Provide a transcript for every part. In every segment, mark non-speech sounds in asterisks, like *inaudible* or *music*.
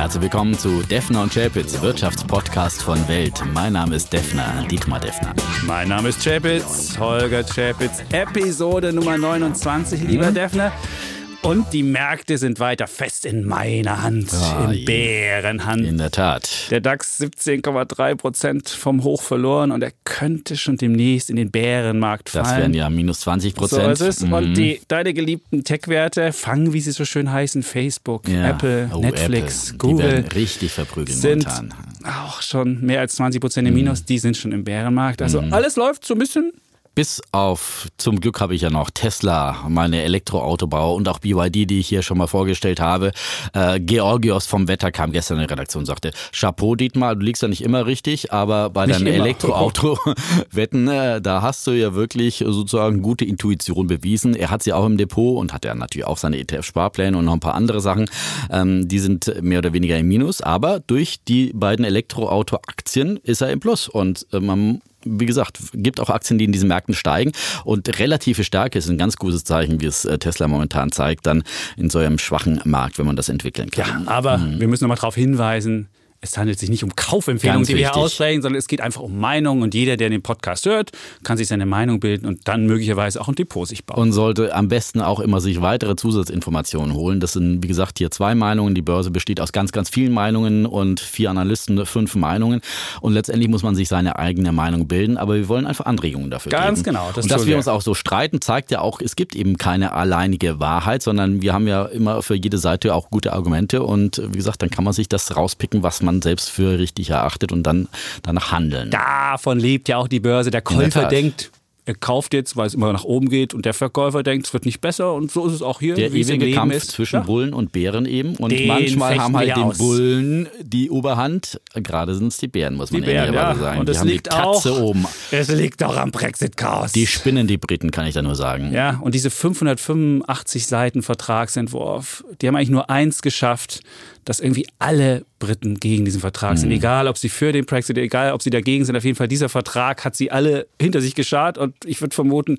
Herzlich willkommen zu Defner und Chapitz, Wirtschaftspodcast von Welt. Mein Name ist Defner, Dietmar Defner. Mein Name ist Chapitz, Holger Chapitz, Episode Nummer 29, lieber mhm. Defner. Und die Märkte sind weiter fest in meiner Hand, oh, in Bärenhand. In der Tat. Der DAX 17,3 Prozent vom Hoch verloren und er könnte schon demnächst in den Bärenmarkt fallen. Das wären ja minus 20 Prozent. So ist es. Mhm. Und die, deine geliebten Tech-Werte fangen, wie sie so schön heißen, Facebook, ja. Apple, oh, Netflix, Apple. Google. Richtig verprügeln sind momentan. Auch schon mehr als 20 Prozent im Minus. Mhm. Die sind schon im Bärenmarkt. Also mhm. alles läuft so ein bisschen bis auf, zum Glück habe ich ja noch Tesla, meine Elektroautobauer und auch BYD, die ich hier schon mal vorgestellt habe. Äh, Georgios vom Wetter kam gestern in die Redaktion und sagte, Chapeau Dietmar, du liegst ja nicht immer richtig, aber bei nicht deinen Elektroauto-Wetten, *laughs* äh, da hast du ja wirklich sozusagen gute Intuition bewiesen. Er hat sie auch im Depot und hat ja natürlich auch seine ETF-Sparpläne und noch ein paar andere Sachen. Ähm, die sind mehr oder weniger im Minus, aber durch die beiden Elektroauto-Aktien ist er im Plus und äh, man wie gesagt, gibt auch Aktien, die in diesen Märkten steigen. Und relative Stärke ist ein ganz gutes Zeichen, wie es äh, Tesla momentan zeigt, dann in so einem schwachen Markt, wenn man das entwickeln kann. Ja, aber mhm. wir müssen nochmal darauf hinweisen, es handelt sich nicht um Kaufempfehlungen, die wir hier aussprechen, sondern es geht einfach um Meinungen und jeder, der den Podcast hört, kann sich seine Meinung bilden und dann möglicherweise auch ein Depot sich bauen. Und sollte am besten auch immer sich weitere Zusatzinformationen holen. Das sind, wie gesagt, hier zwei Meinungen. Die Börse besteht aus ganz, ganz vielen Meinungen und vier Analysten, fünf Meinungen. Und letztendlich muss man sich seine eigene Meinung bilden, aber wir wollen einfach Anregungen dafür ganz geben. Ganz genau. Das und dass wir uns auch so streiten, zeigt ja auch, es gibt eben keine alleinige Wahrheit, sondern wir haben ja immer für jede Seite auch gute Argumente und wie gesagt, dann kann man sich das rauspicken, was man selbst für richtig erachtet und dann danach handeln. Davon lebt ja auch die Börse. Der Käufer denkt, er kauft jetzt, weil es immer nach oben geht und der Verkäufer denkt, es wird nicht besser und so ist es auch hier. Der ewige Kampf ist. zwischen ja. Bullen und Bären eben und den manchmal haben halt den aus. Bullen die Oberhand, gerade sind es die Bären, muss man Bären, ja. sagen. Und es liegt auch, oben. Es liegt auch am Brexit-Chaos. Die spinnen die Briten, kann ich da nur sagen. Ja, und diese 585 Seiten Vertragsentwurf, die haben eigentlich nur eins geschafft, dass irgendwie alle Briten gegen diesen Vertrag sind. Mhm. Egal, ob sie für den Brexit, egal, ob sie dagegen sind. Auf jeden Fall, dieser Vertrag hat sie alle hinter sich geschart. Und ich würde vermuten,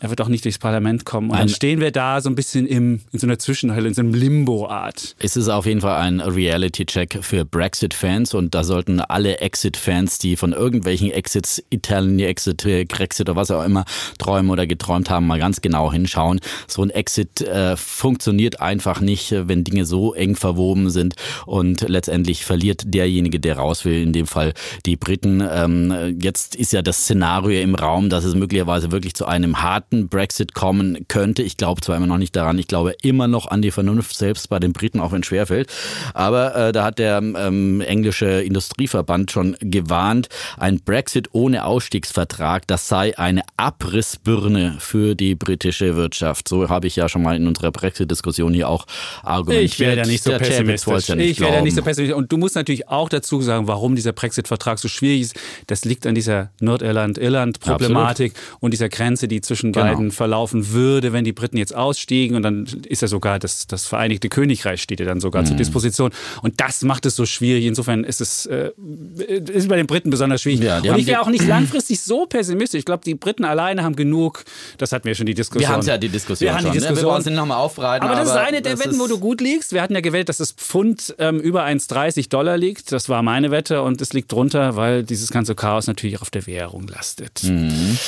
er wird auch nicht durchs Parlament kommen. Und ein, dann stehen wir da so ein bisschen im, in so einer Zwischenhölle, in so einem Limbo-Art. Es ist auf jeden Fall ein Reality-Check für Brexit-Fans und da sollten alle Exit-Fans, die von irgendwelchen Exits, Italien, Exit, Brexit oder was auch immer träumen oder geträumt haben, mal ganz genau hinschauen. So ein Exit äh, funktioniert einfach nicht, wenn Dinge so eng verwoben sind und letztendlich verliert derjenige, der raus will, in dem Fall die Briten. Ähm, jetzt ist ja das Szenario im Raum, dass es möglicherweise wirklich zu einem harten harten Brexit kommen könnte. Ich glaube zwar immer noch nicht daran, ich glaube immer noch an die Vernunft selbst bei den Briten, auch wenn es schwerfällt. Aber äh, da hat der ähm, englische Industrieverband schon gewarnt, ein Brexit ohne Ausstiegsvertrag, das sei eine Abrissbirne für die britische Wirtschaft. So habe ich ja schon mal in unserer Brexit-Diskussion hier auch argumentiert. Ich werde ja nicht so der pessimistisch. Ja nicht ich werde ja nicht so pessimistisch. Und du musst natürlich auch dazu sagen, warum dieser Brexit-Vertrag so schwierig ist. Das liegt an dieser Nordirland-Irland-Problematik und dieser Grenze, die zwischen genau. beiden verlaufen würde, wenn die Briten jetzt ausstiegen. Und dann ist ja sogar das, das Vereinigte Königreich steht ja dann sogar mhm. zur Disposition. Und das macht es so schwierig. Insofern ist es äh, ist bei den Briten besonders schwierig. Ja, und ich wäre auch nicht langfristig so pessimistisch. Ich glaube, die Briten alleine haben genug. Das hatten wir schon die Diskussion. Wir haben ja die Diskussion. Wir haben die Diskussion. Ne? Wir wollen sie nochmal aufbereiten. Aber das aber ist eine der Wetten, wo du gut liegst. Wir hatten ja gewählt, dass das Pfund ähm, über 1,30 Dollar liegt. Das war meine Wette und es liegt drunter, weil dieses ganze Chaos natürlich auf der Währung lastet. Mhm.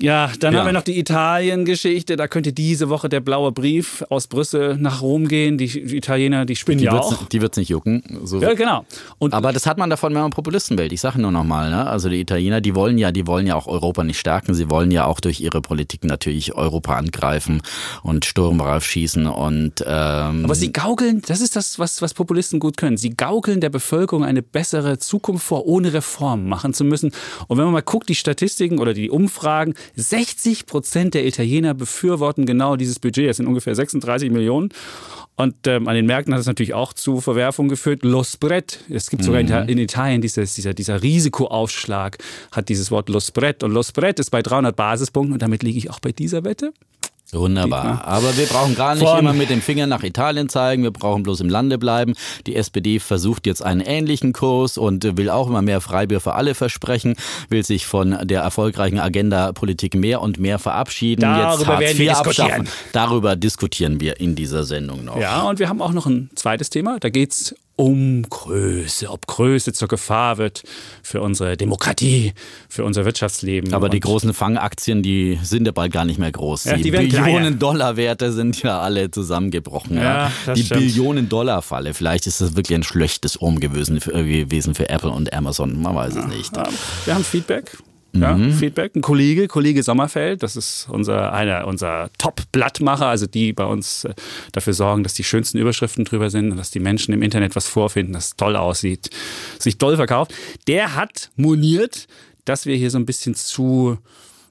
Ja, dann ja. haben wir noch die Italien-Geschichte. Da könnte diese Woche der blaue Brief aus Brüssel nach Rom gehen. Die, Italiener, die spinnen die ja auch. Die wird es nicht jucken. So. Ja, genau. Und Aber das hat man davon, wenn man Populisten wählt. Ich sage nur nochmal, ne? also die Italiener, die wollen ja, die wollen ja auch Europa nicht stärken. Sie wollen ja auch durch ihre Politik natürlich Europa angreifen und Sturm schießen. Und, ähm Aber sie gaukeln, das ist das, was, was Populisten gut können. Sie gaukeln der Bevölkerung eine bessere Zukunft vor, ohne Reformen machen zu müssen. Und wenn man mal guckt, die Statistiken oder die Umfragen, 60 Prozent der Italiener befürworten genau dieses Budget. Das sind ungefähr 36 Millionen. Und ähm, an den Märkten hat es natürlich auch zu Verwerfungen geführt. Lo spread. Es gibt sogar mhm. in Italien dieses, dieser, dieser Risikoaufschlag, hat dieses Wort Lo spread. Und Lo spread ist bei 300 Basispunkten. Und damit liege ich auch bei dieser Wette. Wunderbar. Aber wir brauchen gar nicht Von immer mit dem Finger nach Italien zeigen. Wir brauchen bloß im Lande bleiben. Die SPD versucht jetzt einen ähnlichen Kurs und will auch immer mehr Freibier für alle versprechen, will sich von der erfolgreichen Agenda-Politik mehr und mehr verabschieden. Darüber jetzt werden wir diskutieren. Darüber diskutieren wir in dieser Sendung noch. Ja, und wir haben auch noch ein zweites Thema. Da geht es um Größe, ob Größe zur Gefahr wird für unsere Demokratie, für unser Wirtschaftsleben. Aber die großen Fangaktien, die sind ja bald gar nicht mehr groß. Ja, die die Billionen Dollar Werte sind ja alle zusammengebrochen. Ja, Ja, die stimmt. Billionen Dollar Falle. Vielleicht ist das wirklich ein schlechtes Ohm gewesen für, gewesen für Apple und Amazon. Man weiß es nicht. Ja, Wir haben Feedback. Ja, Feedback. Ein Kollege, Kollege Sommerfeld, das ist unser, einer unser Top-Blattmacher, also die bei uns äh, dafür sorgen, dass die schönsten Überschriften drüber sind und dass die Menschen im Internet was vorfinden, das toll aussieht, sich toll verkauft. Der hat moniert, dass wir hier so ein bisschen zu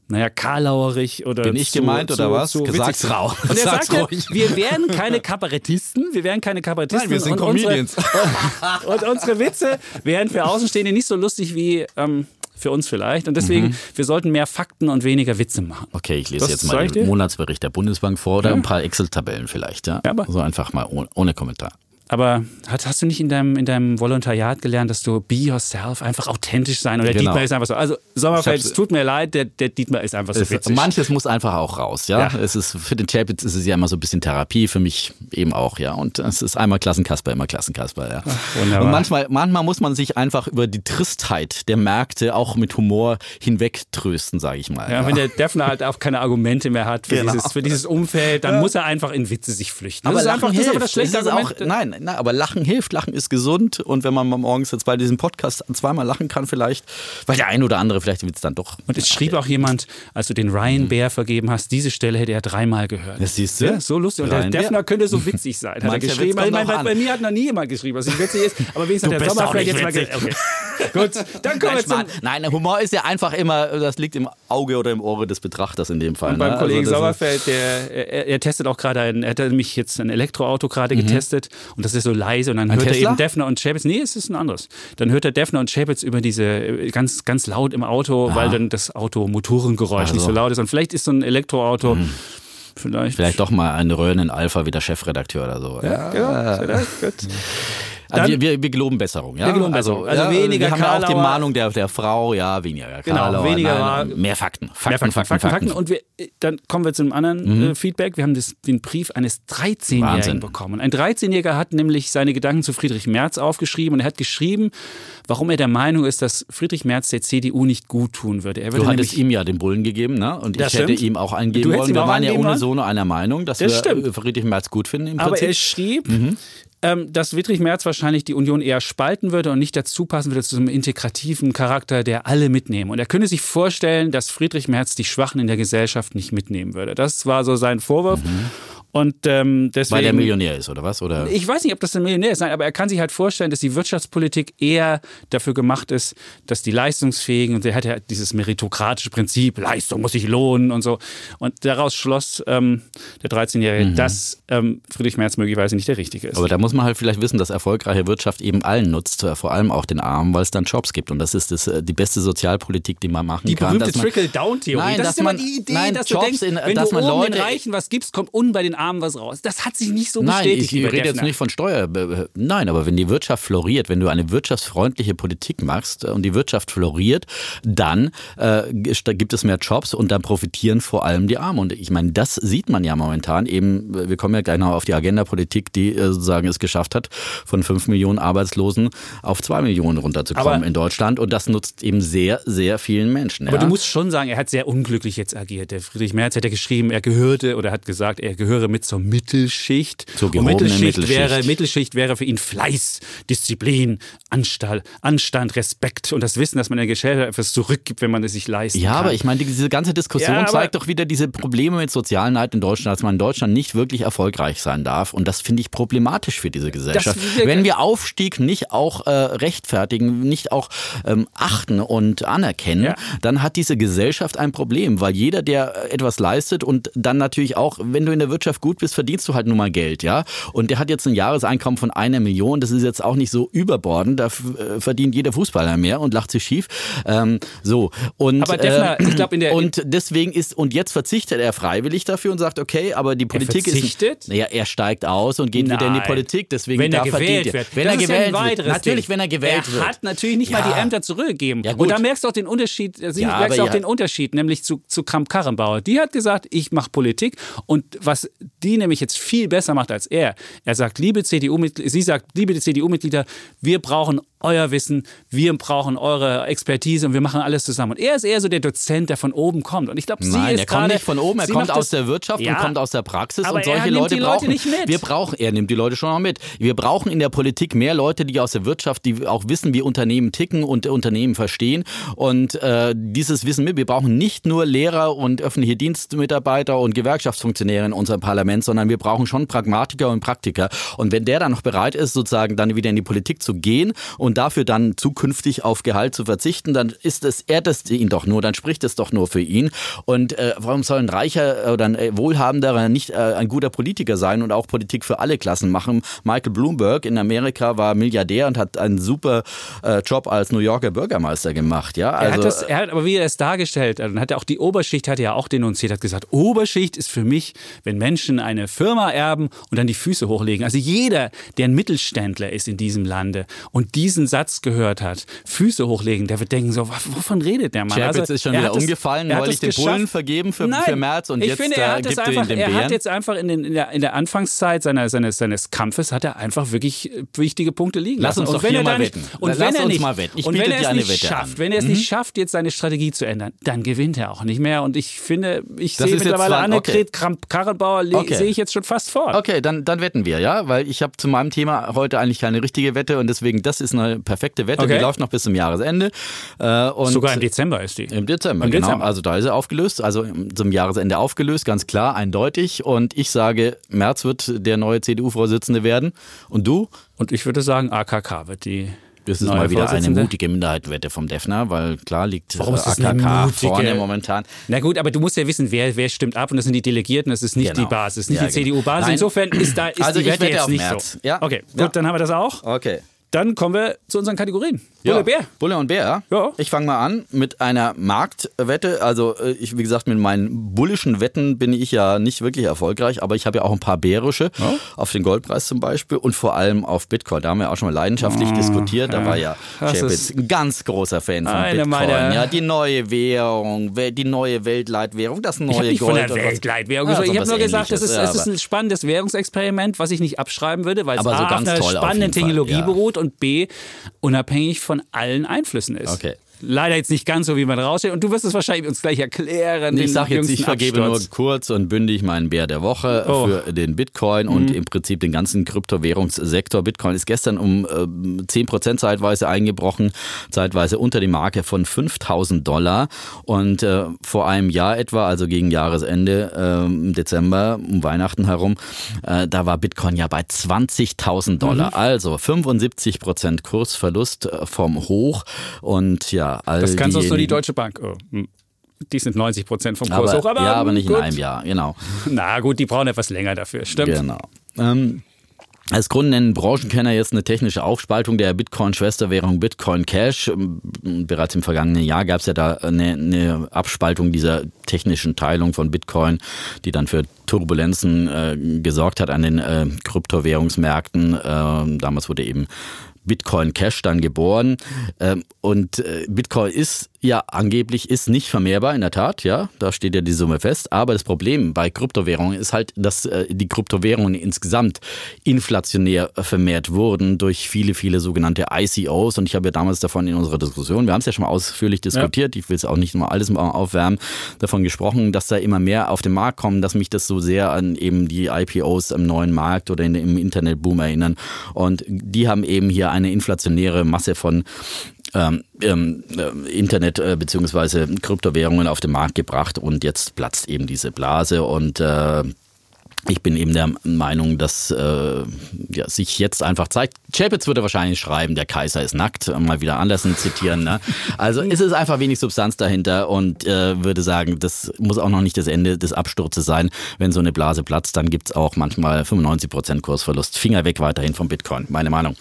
naja, karlauerig oder Bin ich zu, gemeint zu, oder was? Zu witzig. rau. Und er *laughs* sagte, ruhig. wir wären keine Kabarettisten, wir wären keine Kabarettisten. Nein, wir sind und unsere- Comedians. *laughs* und unsere Witze wären für Außenstehende nicht so lustig wie ähm, für uns vielleicht. Und deswegen, Mhm. wir sollten mehr Fakten und weniger Witze machen. Okay, ich lese Das jetzt mal den? Monatsbericht der Bundesbank vor oder ein paar Excel-Tabellen vielleicht. Ja? Ja, aber- so einfach mal ohne, ohne Kommentar. Aber hast, hast du nicht in deinem, in deinem Volontariat gelernt, dass du be yourself, einfach authentisch sein? Und der Genau. Dietmar ist einfach so. Also Sommerfeld, es tut mir leid, der, der Dietmar ist einfach so Es, witzig. manches muss einfach auch raus, ja. Ja. Es ist für den Chapitz ist es ja immer so ein bisschen Therapie, für mich eben auch, ja. Und es ist einmal Klassenkasper, immer Klassenkasper, ja. wunderbar. Und manchmal, manchmal muss man sich einfach über die Tristheit der Märkte auch mit Humor hinwegtrösten, sage ich mal. Ja, wenn der Defner halt auch keine Argumente mehr hat für, Genau. dieses, für dieses Umfeld, dann muss er einfach in Witze sich flüchten. Aber das ist einfach das, ist hilft. aber das schlechte Argument. auch, nein, nein, aber Lachen hilft. Lachen ist gesund. Und wenn man mal morgens jetzt bei diesem Podcast zweimal lachen kann, vielleicht, weil der ein oder andere vielleicht den Witz dann doch. Und es schrieb auch jemand, als du den Ryan Bär vergeben hast, diese Stelle hätte er dreimal gehört. Das siehst du? Ja, so lustig. Und der Ryan Bär. Defner könnte so witzig sein, hat er geschrieben. Ich bei, an. bei mir hat noch nie jemand geschrieben, was nicht witzig ist. Aber wenigstens Du hat der Sommerfeld nicht jetzt mal witzig. gesagt. Okay. *laughs* Gut, dann kommen wir Nein, zum. Nein, Humor ist ja einfach immer, das liegt im Auge oder im Ohre des Betrachters in dem Fall. Und beim ne? Kollegen Also Sauerfeld, der, er, er testet auch gerade er hat nämlich jetzt ein Elektroauto gerade getestet und das ist so leise und dann hört Mhm. Tesla? er eben Defner und Chapitz, nee, es ist ein anderes. Dann hört er Defner und Chapitz über diese, äh, ganz, ganz laut im Auto, weil dann das Auto Motorengeräusch nicht so Also. laut ist und vielleicht ist so ein Elektroauto, vielleicht, ist Vielleicht doch mal ein Röhren Alpha wie der Chefredakteur oder so. Ja. ja, ja, gut. Also Dann- wir, wir, wir geloben Besserung, ja. Wir geloben Besserung. Also ja, weniger Wir haben ja auch die Karlauer. Mahnung der, der Frau, ja, weniger Genau, Karlauer, weniger- nein, mehr Fakten. Fakten, Mehr Fakten, Fakten, Fakten. Und wir, dann kommen wir zu einem anderen äh, Feedback. Wir haben das, den Brief eines 13-Jährigen Wahnsinn. bekommen. Ein 13-Jähriger hat nämlich seine Gedanken zu Friedrich Merz aufgeschrieben und er hat geschrieben, warum er der Meinung ist, dass Friedrich Merz der CDU nicht gut tun würde. Er würde Du hattest ihm ja den Bullen gegeben, ne? Und ich hätte stimmt. ihm auch einen geben wollen. Wir waren ja geben unisono einer Meinung, dass Das wir stimmt. äh, Friedrich Merz gut finden im aber Prinzip. er schrieb, Mhm. Ähm, dass Friedrich Merz wahrscheinlich die Union eher spalten würde und nicht dazu passen würde zu einem integrativen Charakter, der alle mitnehmen. Und er könnte sich vorstellen, dass Friedrich Merz die Schwachen in der Gesellschaft nicht mitnehmen würde. Das war so sein Vorwurf. Und ähm, deswegen. Weil der Millionär ist, oder was? Oder? Ich weiß nicht, ob das ein Millionär ist, nein, aber er kann sich halt vorstellen, dass die Wirtschaftspolitik eher dafür gemacht ist, dass die Leistungsfähigen, und er hat ja dieses meritokratische Prinzip, Leistung muss sich lohnen und so. Und daraus schloss ähm, der 13-Jährige, dass ähm, Friedrich Merz möglicherweise nicht der Richtige ist. Aber da muss man halt vielleicht wissen, dass erfolgreiche Wirtschaft eben allen nutzt, äh, vor allem auch den Armen, weil es dann Jobs gibt. Und das ist das, äh, die beste Sozialpolitik, die man machen die kann. berühmte dass man- Trickle-Down-Theorie. Nein, das dass ist immer man- die Idee, nein, dass Jobs du denkst, in- wenn dass du man Leute- den Reichen was gibst, kommt unten bei den Armen was raus. Das hat sich nicht so Nein, bestätigt. ich wie bei rede jetzt nicht von Steuer. äh, Nein, aber wenn die Wirtschaft floriert, wenn du eine wirtschaftsfreundliche Politik machst äh, und die Wirtschaft floriert, dann äh, gibt es mehr Jobs und dann profitieren vor allem die Armen. Und ich meine, das sieht man ja momentan eben. Wir kommen ja gleich noch auf die Agenda-Politik, die äh, sozusagen es geschafft hat, von fünf Millionen Arbeitslosen auf zwei Millionen runterzukommen Aber- in Deutschland. Und das nutzt eben sehr, sehr vielen Menschen. Aber ja? du musst schon sagen, er hat sehr unglücklich jetzt agiert. Der Friedrich Merz hat ja geschrieben, er gehörte oder hat gesagt, er gehöre mit zur Mittelschicht. Zur Und gehobenen Mittelschicht, Mittelschicht. Wäre, Mittelschicht wäre für ihn Fleiß, Disziplin, Anstall, Anstand, Respekt und das Wissen, dass man der Gesellschaft etwas zurückgibt, wenn man es sich leisten Ja, kann. aber ich meine, die- diese ganze Diskussion Ja, zeigt doch wieder diese Probleme mit Sozialneid in Deutschland, dass man in Deutschland nicht wirklich erfolgreich sein darf. Und das finde ich problematisch für diese Gesellschaft. wir- Wenn wir Aufstieg nicht auch äh, rechtfertigen, nicht auch ähm, achten und anerkennen, Ja. dann hat diese Gesellschaft ein Problem, weil jeder, der etwas leistet und dann natürlich auch, wenn du in der Wirtschaft gut bist, verdienst du halt nun mal Geld, ja. Und der hat jetzt ein Jahreseinkommen von einer Million, das ist jetzt auch nicht so überbordend, da äh, verdient jeder Fußballer mehr und lacht sich schief. Ähm, so. Und, Aber Defner, äh, ich glaube, in der- und deswegen ist, und jetzt verzichtet er freiwillig dafür und sagt, okay, aber die Politik verzichtet? ist. Naja, er steigt aus und geht wieder in die Nein. Politik, deswegen wenn er gewählt er. wird. Wenn das er ist ja gewählt wird. Natürlich, Ding. wenn er gewählt er wird. hat natürlich nicht mal Ja. die Ämter zurückgegeben. Ja, und da merkst du auch den Unterschied, Ja, merkst auch den Unterschied, nämlich zu, zu Kramp-Karrenbauer. Die hat gesagt, ich mache Politik und was die nämlich jetzt viel besser macht als er. Er sagt, liebe CDU-Mitglieder, sie sagt, liebe CDU-Mitglieder, wir brauchen euer Wissen, wir brauchen eure Expertise und wir machen alles zusammen. Und er ist eher so der Dozent, der von oben kommt. Und ich glaube, sie Nein, ist er kommt nicht von oben, er kommt aus der Wirtschaft Ja, und kommt aus der Praxis aber und solche Leute die Leute brauchen nicht mit. wir brauchen er nimmt die Leute schon auch mit. Wir brauchen in der Politik mehr Leute, die aus der Wirtschaft, die auch wissen, wie Unternehmen ticken und Unternehmen verstehen und äh, dieses Wissen mit. Wir brauchen nicht nur Lehrer und öffentliche Dienstmitarbeiter und Gewerkschaftsfunktionäre in unserem Parlament, sondern wir brauchen schon Pragmatiker und Praktiker. Und wenn der dann noch bereit ist, sozusagen dann wieder in die Politik zu gehen und dafür dann zukünftig auf Gehalt zu verzichten, dann ist es, ehrt es ihn doch nur, dann spricht es doch nur für ihn. Und äh, warum soll ein reicher oder ein äh, wohlhabenderer nicht äh, ein guter Politiker sein und auch Politik für alle Klassen machen? Michael Bloomberg in Amerika war Milliardär und hat einen super äh, Job als New Yorker Bürgermeister gemacht. Ja, Er also hat das, er hat, aber wie er es dargestellt hat, und hat er auch die Oberschicht hat er ja auch denunziert, hat gesagt, Oberschicht ist für mich, wenn Menschen eine Firma erben und dann die Füße hochlegen. Also jeder, der ein Mittelständler ist in diesem Lande und diesen Satz gehört hat, Füße hochlegen, der wird denken so, wovon redet der Mann? Chapitz Also, ist schon er wieder umgefallen, neulich es den geschafft. Bullen vergeben für, Nein, für März und ich jetzt finde, er äh, hat, gibt er einfach, den er hat jetzt einfach in, den, in, der, in der Anfangszeit seiner, seines, seines Kampfes hat er einfach wirklich äh, wichtige Punkte liegen Lass lassen. uns und doch hier er mal nicht, wetten. Und Lass wenn er uns nicht, mal wetten. Ich und wenn er dir es eine nicht Wette schafft, an. Mhm. wenn er es nicht schafft, jetzt seine Strategie zu ändern, dann gewinnt er auch nicht mehr. Und ich finde, ich Das sehe mittlerweile zwar- Annegret Kramp-Karrenbauer le- Okay. sehe ich jetzt schon fast vor. Okay, dann, dann wetten wir, ja? Weil ich habe zu meinem Thema heute eigentlich keine richtige Wette und deswegen, das ist eine perfekte Wette. Okay. Die läuft noch bis zum Jahresende. Äh, und Sogar im Dezember ist die. Im Dezember, Im genau. Dezember. Also da ist er aufgelöst, also zum Jahresende aufgelöst, ganz klar, eindeutig. Und ich sage, Merz wird der neue CDU-Vorsitzende werden. Und du? Und ich würde sagen, AKK wird die. Das ist mal wieder eine mutige Minderheitenwette vom Defner, weil klar liegt Warum äh, ist das eine AKK vorne momentan. Na gut, aber du musst ja wissen, wer, wer stimmt ab und das sind die Delegierten, das ist nicht Genau. die Basis, nicht Ja, die genau. CDU-Basis. Insofern ist, da, *clears throat* ist Also die Wette jetzt nicht Merz. so. Ja. Okay, gut, Ja. dann haben wir das auch. Okay. Dann kommen wir zu unseren Kategorien. Bulle Ja, Bär. Bulle und Bär. Ja. Ich fange mal an mit einer Marktwette. Also äh, ich, wie gesagt, mit meinen bullischen Wetten bin ich ja nicht wirklich erfolgreich, aber ich habe ja auch ein paar bärische auf den Goldpreis zum Beispiel und vor allem auf Bitcoin. Da haben wir auch schon mal leidenschaftlich diskutiert. Da war ja Chapitz ein ganz großer Fan von Bitcoin. meiner- Ja, die neue Währung, die neue Weltleitwährung, das neue Ich Gold. von der Weltleitwährung Ja, ich habe nur gesagt, es ist, ja, es ist ein spannendes Währungsexperiment, was ich nicht abschreiben würde, weil es A, so auf einer spannenden Technologie ja. beruht und B, unabhängig von allen Einflüssen ist. Okay. Leider jetzt nicht ganz so, wie man rausstellt. Und du wirst es wahrscheinlich uns gleich erklären. Ich sage jetzt, ich vergebe nur Absturz. kurz und bündig meinen Bär der Woche Oh. für den Bitcoin und im Prinzip den ganzen Kryptowährungssektor. Bitcoin ist gestern um äh, 10% zeitweise eingebrochen, zeitweise unter die Marke von 5000 Dollar. Und äh, vor einem Jahr etwa, also gegen Jahresende äh, im Dezember, um Weihnachten herum, äh, da war Bitcoin ja bei 20.000 Dollar. Also 75% Kursverlust äh, vom Hoch. Und ja, all Das kann sonst nur die Deutsche Bank. Oh. hm. Die sind 90 Prozent vom Kurs aber, hoch. Aber, ja, aber nicht gut. in einem Jahr, genau. *laughs* Na gut, die brauchen etwas länger dafür. Stimmt. Genau. Ähm, als Grund nennen Branchenkenner jetzt eine technische Aufspaltung der Bitcoin-Schwesterwährung Bitcoin Cash. Ähm, Bereits im vergangenen Jahr gab es ja da eine, eine Abspaltung dieser technischen Teilung von Bitcoin, die dann für Turbulenzen äh, gesorgt hat an den äh, Kryptowährungsmärkten. Ähm, damals wurde eben Bitcoin Cash dann geboren. Ähm, und äh, Bitcoin ist ja angeblich ist nicht vermehrbar, in der Tat, ja, da steht ja die Summe fest. Aber das Problem bei Kryptowährungen ist halt, dass äh, die Kryptowährungen insgesamt inflationär vermehrt wurden durch viele, viele sogenannte ICOs. Und ich habe ja damals davon in unserer Diskussion, wir haben es ja schon mal ausführlich diskutiert, ich will es auch nicht mal alles mal aufwärmen, davon gesprochen, dass da immer mehr auf den Markt kommen, dass mich das so sehr an eben die IPOs am neuen Markt oder in, im Internetboom erinnern. Und die haben eben hier eine inflationäre Masse von ähm, ähm, äh, Internet äh, bzw. Kryptowährungen auf den Markt gebracht und jetzt platzt eben diese Blase und äh, ich bin eben der Meinung, dass äh, ja, sich jetzt einfach zeigt. Chapitz würde wahrscheinlich schreiben, der Kaiser ist nackt, mal wieder Andersen zitieren. Ne? Also es ist einfach wenig Substanz dahinter und äh, würde sagen, das muss auch noch nicht das Ende des Absturzes sein. Wenn so eine Blase platzt, dann gibt's auch manchmal 95% Kursverlust. Finger weg weiterhin vom Bitcoin, meine Meinung.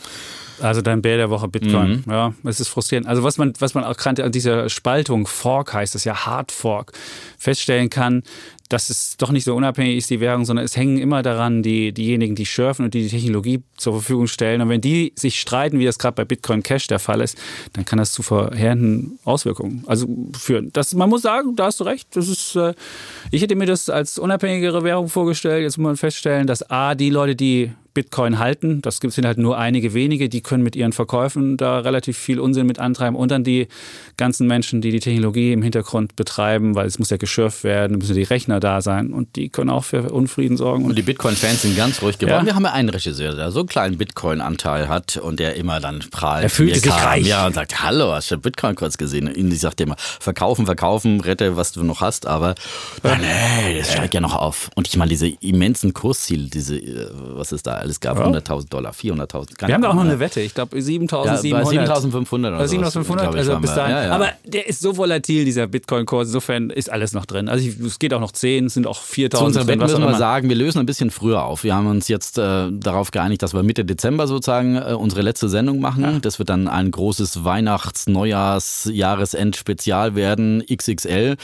Also dein Bär der Woche Bitcoin. Mhm. Ja, es ist frustrierend. Also was man, was man auch gerade an dieser Spaltung, Fork heißt das ja, Hard Fork, feststellen kann, dass es doch nicht so unabhängig ist, die Währung, sondern es hängen immer daran die, diejenigen, die surfen und die die Technologie zur Verfügung stellen. Und wenn die sich streiten, wie das gerade bei Bitcoin Cash der Fall ist, dann kann das zu vorherrschenden Auswirkungen also führen. Das, man muss sagen, da hast du recht. Das ist, äh, ich hätte mir das als unabhängigere Währung vorgestellt. Jetzt muss man feststellen, dass A, die Leute, die Bitcoin halten. Das sind halt nur einige wenige, die können mit ihren Verkäufen da relativ viel Unsinn mit antreiben. Und dann die ganzen Menschen, die die Technologie im Hintergrund betreiben, weil es muss ja geschürft werden, müssen die Rechner da sein und die können auch für Unfrieden sorgen. Und die Bitcoin-Fans sind ganz ruhig geworden. Ja. Wir haben ja einen Regisseur, der so einen kleinen Bitcoin-Anteil hat und der immer dann prahlt. Er fühlt sich kam, reich. Ja, und sagt, hallo, hast du Bitcoin kurz gesehen? Und ich sagte immer, verkaufen, verkaufen, rette, was du noch hast, aber ja. nee, das steigt ja noch auf. Und ich meine, diese immensen Kursziele, diese, äh, was es da alles gab, ja. 100.000 Dollar, 400.000. Wir haben da auch noch eine Wette, ich glaube 7.700. Ja, 7.500 oder 7.500, also bis dahin. Ja, Aber der ist so volatil, dieser Bitcoin-Kurs, insofern ist alles noch drin. Also es geht auch noch 10, es sind auch 4.000 Zu unserer Wette müssen wir sagen, wir lösen ein bisschen früher auf. Wir haben uns jetzt äh, darauf geeinigt, dass wir Mitte Dezember sozusagen äh, unsere letzte Sendung machen. Das wird dann ein großes Weihnachts-, Neujahrs-, Jahresend-Spezial werden, XXL.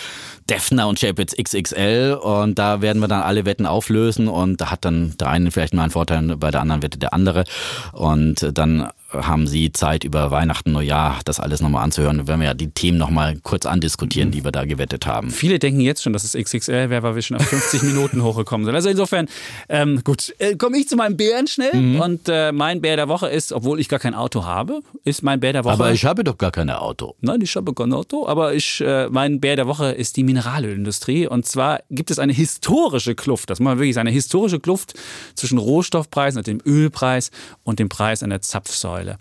Defner und Chapitz XXL und da werden wir dann alle Wetten auflösen und da hat dann der eine vielleicht mal einen Vorteil bei der anderen Wette der andere. Und dann haben Sie Zeit über Weihnachten, Neujahr das alles nochmal anzuhören. Wenn wir ja die Themen nochmal kurz andiskutieren, die wir da gewettet haben. Viele denken jetzt schon, dass es XXL wäre, weil wir schon auf 50 *laughs* Minuten hochgekommen sind. Also insofern, ähm, gut, äh, komme ich zu meinem Bären schnell. Mhm. Und äh, mein Bär der Woche ist, obwohl ich gar kein Auto habe, ist mein Bär der Woche. Aber ich habe doch gar kein Auto. Nein, ich habe kein Auto. Aber ich, äh, mein Bär der Woche ist die Mineralölindustrie. Und zwar gibt es eine historische Kluft, das muss man wirklich sagen, eine historische Kluft zwischen Rohstoffpreisen und dem Ölpreis und dem Preis einer Zapfsäule. Säule.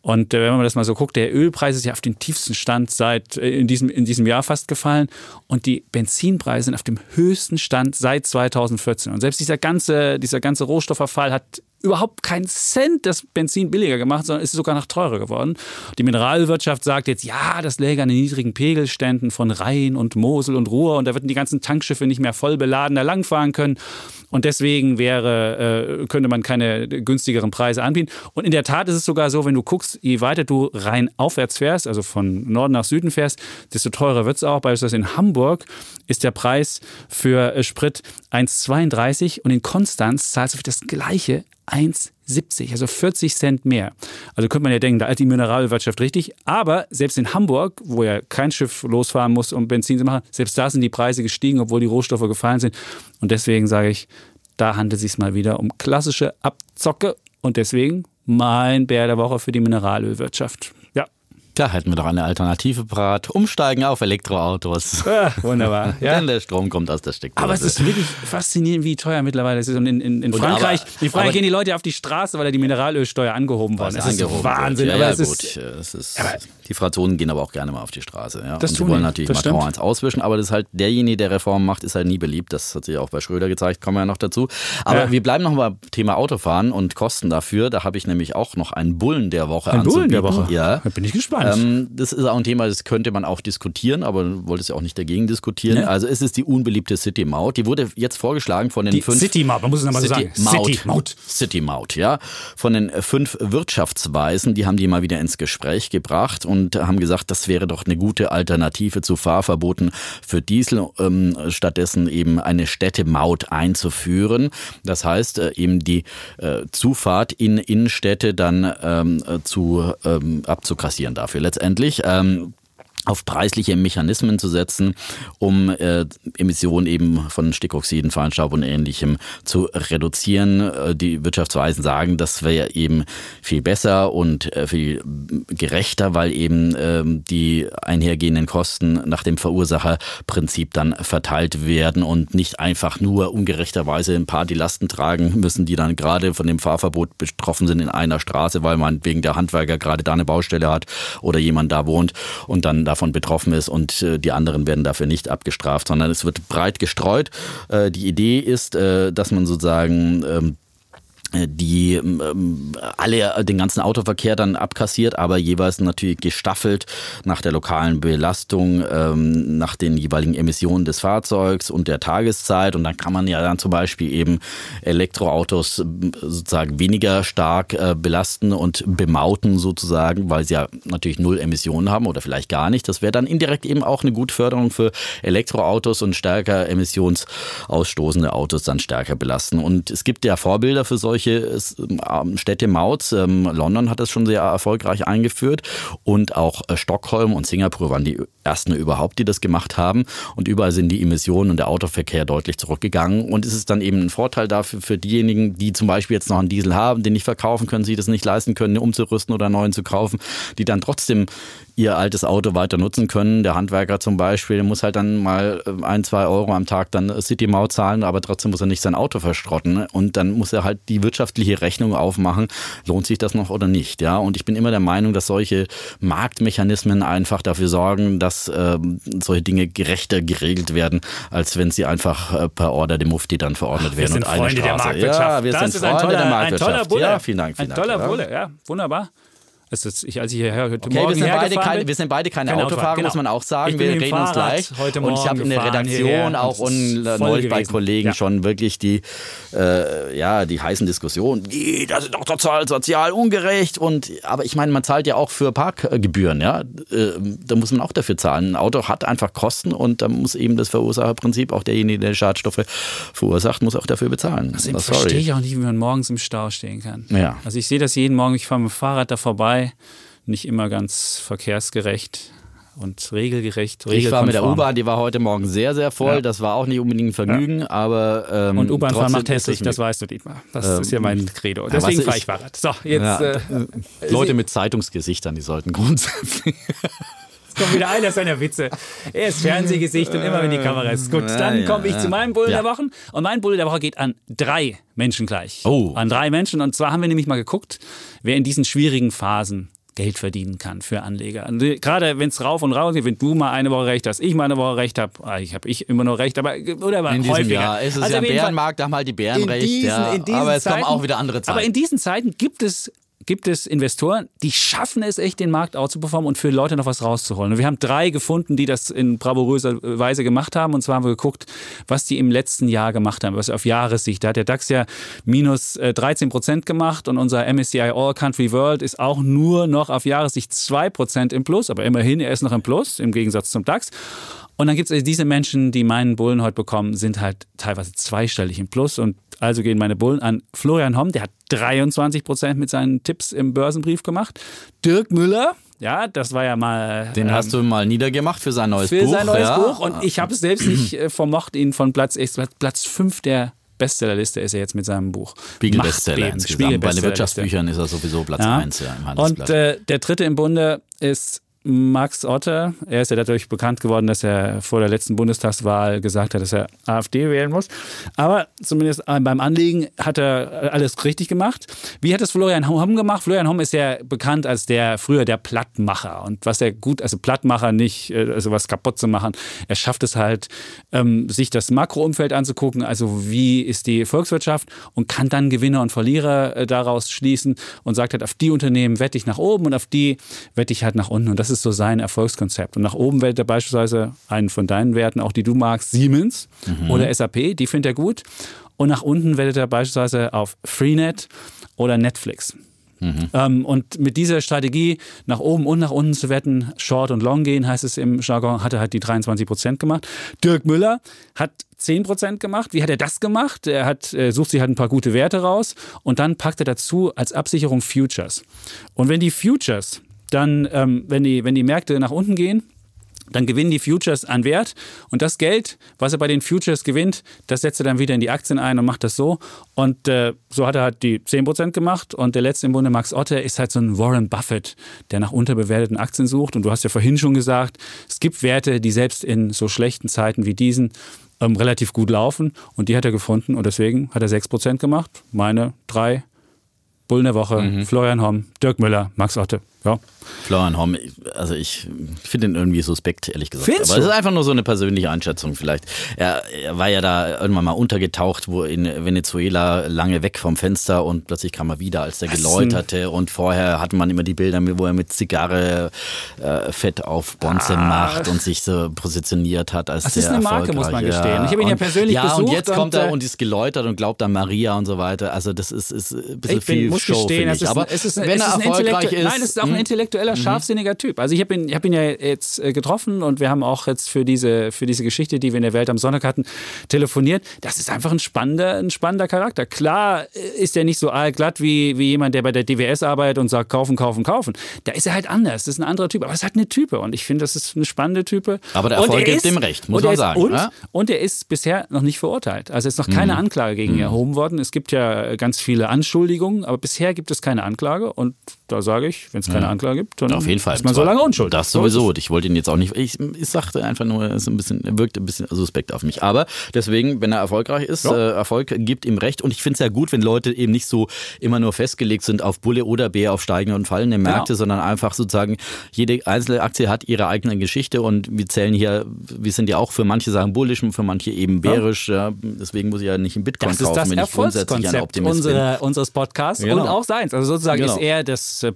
Und äh, wenn man das mal so guckt, der Ölpreis ist ja auf den tiefsten Stand seit äh, in, diesem, in diesem Jahr fast gefallen und die Benzinpreise sind auf dem höchsten Stand seit 2014. Und selbst dieser ganze, dieser ganze Rohstoffverfall hat überhaupt keinen Cent das Benzin billiger gemacht, sondern ist sogar noch teurer geworden. Die Mineralwirtschaft sagt jetzt, ja, das läge an den niedrigen Pegelständen von Rhein und Mosel und Ruhr und da würden die ganzen Tankschiffe nicht mehr voll beladen da langfahren können und deswegen wäre, äh, könnte man keine günstigeren Preise anbieten. Und in der Tat ist es sogar so, wenn du guckst, je weiter du rein aufwärts fährst, also von Norden nach Süden fährst, desto teurer wird es auch. Beispielsweise in Hamburg ist der Preis für äh, Sprit 1,32 und in Konstanz zahlst du für das gleiche 1,70, also 40 Cent mehr. Also könnte man ja denken, da ist die Mineralwirtschaft richtig. Aber selbst in Hamburg, wo ja kein Schiff losfahren muss, um Benzin zu machen, selbst da sind die Preise gestiegen, obwohl die Rohstoffe gefallen sind. Und deswegen sage ich, da handelt es sich mal wieder um klassische Abzocke. Und deswegen mein Bär der Woche für die Mineralölwirtschaft. Da hätten wir doch eine Alternative parat. Umsteigen auf Elektroautos. Ja, wunderbar. *laughs* Ja. Denn der Strom kommt aus der Steckdose. Aber es ist wirklich faszinierend, wie teuer mittlerweile es ist. Und in, in, in Frankreich, aber, in Frankreich gehen die Leute auf die Straße, weil da die Mineralölsteuer angehoben worden ist. Das ist Wahnsinn. Ja, ja, aber gut. Ist, es ist, aber, die Franzosen gehen aber auch gerne mal auf die Straße. Ja. Das und sie wollen natürlich das Macron eins auswischen, aber das ist halt derjenige, der Reformen macht, ist halt nie beliebt. Das hat sich auch bei Schröder gezeigt, kommen wir ja noch dazu. Aber ja. wir bleiben noch mal beim Thema Autofahren und Kosten dafür. Da habe ich nämlich auch noch einen Bullen der Woche Ein Bullen der Woche? Ja. Da bin ich gespannt. Ähm, das ist auch ein Thema, das könnte man auch diskutieren, aber du wolltest ja auch nicht dagegen diskutieren. Ne? Also es ist die unbeliebte City-Maut. Die wurde jetzt vorgeschlagen von den die fünf... City-Maut, man muss es nochmal so sagen. City-Maut. City-Maut, ja. Von den fünf Wirtschaftsweisen, die haben die mal wieder ins Gespräch gebracht und haben gesagt, das wäre doch eine gute Alternative zu Fahrverboten für Diesel, ähm, stattdessen eben eine Städtemaut einzuführen. Das heißt, äh, eben die äh, Zufahrt in Innenstädte dann ähm, äh, zu ähm, abzukassieren dafür letztendlich. Ähm, auf preisliche Mechanismen zu setzen, um äh, Emissionen eben von Stickoxiden, Feinstaub und ähnlichem zu reduzieren. Äh, die Wirtschaftsweisen sagen, das wäre eben viel besser und äh, viel gerechter, weil eben äh, die einhergehenden Kosten nach dem Verursacherprinzip dann verteilt werden und nicht einfach nur ungerechterweise ein paar die Lasten tragen müssen, die dann gerade von dem Fahrverbot betroffen sind in einer Straße, weil man wegen der Handwerker gerade da eine Baustelle hat oder jemand da wohnt und dann da davon betroffen ist und äh, die anderen werden dafür nicht abgestraft, sondern es wird breit gestreut. Äh, die Idee ist, äh, dass man sozusagen ähm, äh, die ähm, alle äh, den ganzen Autoverkehr dann abkassiert, aber jeweils natürlich gestaffelt nach der lokalen Belastung, ähm, nach den jeweiligen Emissionen des Fahrzeugs und der Tageszeit. Und dann kann man ja dann zum Beispiel eben Elektroautos sozusagen weniger stark äh, belasten und bemauten sozusagen, weil sie ja natürlich null Emissionen haben oder vielleicht gar nicht. Das wäre dann indirekt eben auch eine gute Förderung für Elektroautos und stärker emissionsausstoßende Autos dann stärker belasten. Und es gibt ja Vorbilder für solche solche ähm, Städte Mauts. Ähm, London hat das schon sehr erfolgreich eingeführt und auch äh, Stockholm und Singapur waren die ersten überhaupt, die das gemacht haben. Und überall sind die Emissionen und der Autoverkehr deutlich zurückgegangen. Und es ist dann eben ein Vorteil dafür für diejenigen, die zum Beispiel jetzt noch einen Diesel haben, den nicht verkaufen können, sie das nicht leisten können, umzurüsten oder einen neuen zu kaufen, die dann trotzdem ihr altes Auto weiter nutzen können. Der Handwerker zum Beispiel muss halt dann mal äh, ein, zwei Euro am Tag dann City-Maut zahlen, aber trotzdem muss er nicht sein Auto verschrotten. Und dann muss er halt die wirtschaftliche Rechnung aufmachen. Lohnt sich das noch oder nicht? Ja, und ich bin immer der Meinung, dass solche Marktmechanismen einfach dafür sorgen, dass äh, solche Dinge gerechter geregelt werden, als wenn sie einfach äh, per Order dem Mufti dann verordnet werden. Wir sind und Freunde eine Straße. der Marktwirtschaft. Ja, wir das sind Freunde ein toller, der Marktwirtschaft. Ein toller Bulle. Ja, vielen Dank. Vielen ein Dank, toller Bulle, ja, wunderbar. Also ich, als ich hierher heute okay, Morgen wir sind, beide keine, wir sind beide keine, keine Autofahrer, genau. muss man auch sagen. wir reden uns gleich. Heute und ich habe in der Redaktion auch und neulich bei Kollegen ja. schon wirklich die, äh, ja, die heißen Diskussionen. Die, das ist doch total sozial ungerecht. Und, aber ich meine, man zahlt ja auch für Parkgebühren. Ja? Äh, da muss man auch dafür zahlen. Ein Auto hat einfach Kosten und da muss eben das Verursacherprinzip, auch derjenige, der Schadstoffe verursacht, muss auch dafür bezahlen. Also das verstehe ich auch nicht, wie man morgens im Stau stehen kann. Ja. Also ich sehe das jeden Morgen, ich fahre mit dem Fahrrad da vorbei nicht immer ganz verkehrsgerecht und regelgerecht. Ich war mit der U-Bahn, die war heute Morgen sehr, sehr voll. Ja. Das war auch nicht unbedingt ein Vergnügen, ja. aber. Ähm, und U-Bahn fahren macht hässlich, das weißt du, Dietmar. Das ähm, ist ja mein Credo. Deswegen fahre ich Fahrrad. So, jetzt. Ja. Äh, Leute mit Zeitungsgesichtern, die sollten grundsätzlich. Kommt wieder einer seiner Witze. Er ist Fernsehgesicht und immer wenn die Kamera ist. Gut, dann komme ich zu meinem Bulle der Woche. Und mein Bulle der Woche geht an drei Menschen gleich. Oh. An drei Menschen. Und zwar haben wir nämlich mal geguckt, wer in diesen schwierigen Phasen Geld verdienen kann für Anleger. Und gerade wenn es rauf und raus geht, wenn du mal eine Woche recht hast, ich mal eine Woche recht habe, ah, ich habe ich immer noch recht, aber oder aber in häufiger. Jahr ist es also ja Bärenmarkt, da haben halt die Bären recht, diesen, ja. aber es Zeiten, kommen auch wieder andere Zeiten. Aber in diesen Zeiten gibt es gibt es Investoren, die schaffen es echt, den Markt outzuperformen und für Leute noch was rauszuholen. Und wir haben drei gefunden, die das in bravouröser Weise gemacht haben. Und zwar haben wir geguckt, was die im letzten Jahr gemacht haben, was auf Jahressicht. Da hat der DAX ja minus 13 äh, Prozent gemacht und unser MSCI All Country World ist auch nur noch auf Jahressicht 2 Prozent im Plus. Aber immerhin, er ist noch im Plus, im Gegensatz zum DAX. Und dann gibt es also diese Menschen, die meinen Bullen heute bekommen, sind halt teilweise zweistellig im Plus. Und also gehen meine Bullen an Florian Homm, der hat 23 Prozent mit seinen Tipps im Börsenbrief gemacht. Dirk Müller, ja, das war ja mal. Den ähm, hast du mal niedergemacht für sein neues für Buch. Für sein neues ja. Buch. Und ich habe es selbst nicht äh, vermocht, ihn von Platz, Platz 5 der Bestsellerliste ist er jetzt mit seinem Buch. Spiegel-Bestseller insgesamt. Spiegel Bei den Wirtschaftsbüchern ist er sowieso Platz 1 ja. ja, im Handelsblatt. Und äh, der dritte im Bunde ist Max Otter, er ist ja dadurch bekannt geworden, dass er vor der letzten Bundestagswahl gesagt hat, dass er AfD wählen muss. Aber zumindest beim Anliegen hat er alles richtig gemacht. Wie hat es Florian Homm gemacht? Florian Homm ist ja bekannt als der früher der Plattmacher. Und was er gut, also Plattmacher nicht, äh, also was kaputt zu machen, er schafft es halt, ähm, sich das Makroumfeld anzugucken, also wie ist die Volkswirtschaft und kann dann Gewinner und Verlierer äh, daraus schließen und sagt halt, auf die Unternehmen wette ich nach oben und auf die wette ich halt nach unten. Und das ist so sein Erfolgskonzept. Und nach oben wählt er beispielsweise einen von deinen Werten, auch die du magst, Siemens mhm. oder SAP, die findet er gut. Und nach unten wettet er beispielsweise auf Freenet oder Netflix. Mhm. Ähm, und mit dieser Strategie nach oben und nach unten zu wetten, Short und Long gehen, heißt es im Jargon, hat er halt die 23 Prozent gemacht. Dirk Müller hat 10 Prozent gemacht. Wie hat er das gemacht? Er hat, er sucht sich halt ein paar gute Werte raus und dann packt er dazu als Absicherung Futures. Und wenn die Futures dann, ähm, wenn, die, wenn die Märkte nach unten gehen, dann gewinnen die Futures an Wert und das Geld, was er bei den Futures gewinnt, das setzt er dann wieder in die Aktien ein und macht das so. Und äh, so hat er halt die 10% gemacht und der letzte im Bunde, Max Otter, ist halt so ein Warren Buffett, der nach unterbewerteten Aktien sucht. Und du hast ja vorhin schon gesagt, es gibt Werte, die selbst in so schlechten Zeiten wie diesen ähm, relativ gut laufen und die hat er gefunden und deswegen hat er 6% gemacht. Meine drei Bullen der Woche, mhm. Florian Homm, Dirk Müller, Max Otte. Ja. Florian Homm, also ich finde ihn irgendwie suspekt, ehrlich gesagt. Findest Aber es ist einfach nur so eine persönliche Einschätzung vielleicht. Er, er war ja da irgendwann mal untergetaucht, wo in Venezuela lange weg vom Fenster und plötzlich kam er wieder, als der Was geläuterte. Und vorher hatte man immer die Bilder, wo er mit Zigarre äh, Fett auf Bonze macht und sich so positionioniert hat als Das der ist eine Marke, muss man gestehen. Ich habe ihn ja Und- persönlich ja, und besucht jetzt kommt er und, äh, und ist geläutert und glaubt an Maria und so weiter. Also das ist, ist ein bisschen Ich bin, viel muss Show, gestehen, ich. ist, Aber es ist, wenn es er ein erfolgreich ist, Nein, es ist auch ein hm? intellektueller, scharfsinniger Typ. Also ich habe ihn, ich hab ihn ja jetzt äh, getroffen und wir haben auch jetzt für diese, für diese Geschichte, die wir in der Welt am Sonntag hatten, telefoniert. Das ist einfach ein spannender, ein spannender Charakter. Klar äh, ist er nicht so allglatt wie, wie jemand, der bei der DWS arbeitet und sagt, kaufen, kaufen, kaufen. Da ist er halt anders. Das ist ein anderer Typ. Aber es hat eine Type und ich finde, das ist eine spannende Type. Aber der Erfolg er gibt dem recht, muss man ist- sagen, Und, ja? und er ist bisher noch nicht verurteilt. Also es ist noch keine Mhm. Anklage gegen ihn erhoben worden. Es gibt ja ganz viele Anschuldigungen, aber bisher gibt es keine Anklage. Und da sage ich, wenn es keine Anklage gibt, dann Auf jeden Fall. ist man so lange unschuldig. Das sowieso. Ich wollte ihn jetzt auch nicht. Ich, ich sagte einfach nur, er ist ein bisschen, wirkt ein bisschen suspekt auf mich. Aber deswegen, wenn er erfolgreich ist, Ja. äh, Erfolg gibt ihm recht. Und ich finde es ja gut, wenn Leute eben nicht so immer nur festgelegt sind auf Bulle oder Bär, auf steigende und fallende Märkte, Genau. sondern einfach sozusagen jede einzelne Aktie hat ihre eigene Geschichte und wir zählen hier, wir sind ja auch für manche Sachen bullisch und für manche eben bärisch. Ja. Deswegen muss ich ja nicht in Bitcoin Das ist kaufen, das wenn ich grundsätzlich ein Optimist bin. unsere, unseres Podcasts Genau. und auch seins. Also sozusagen Genau. ist er das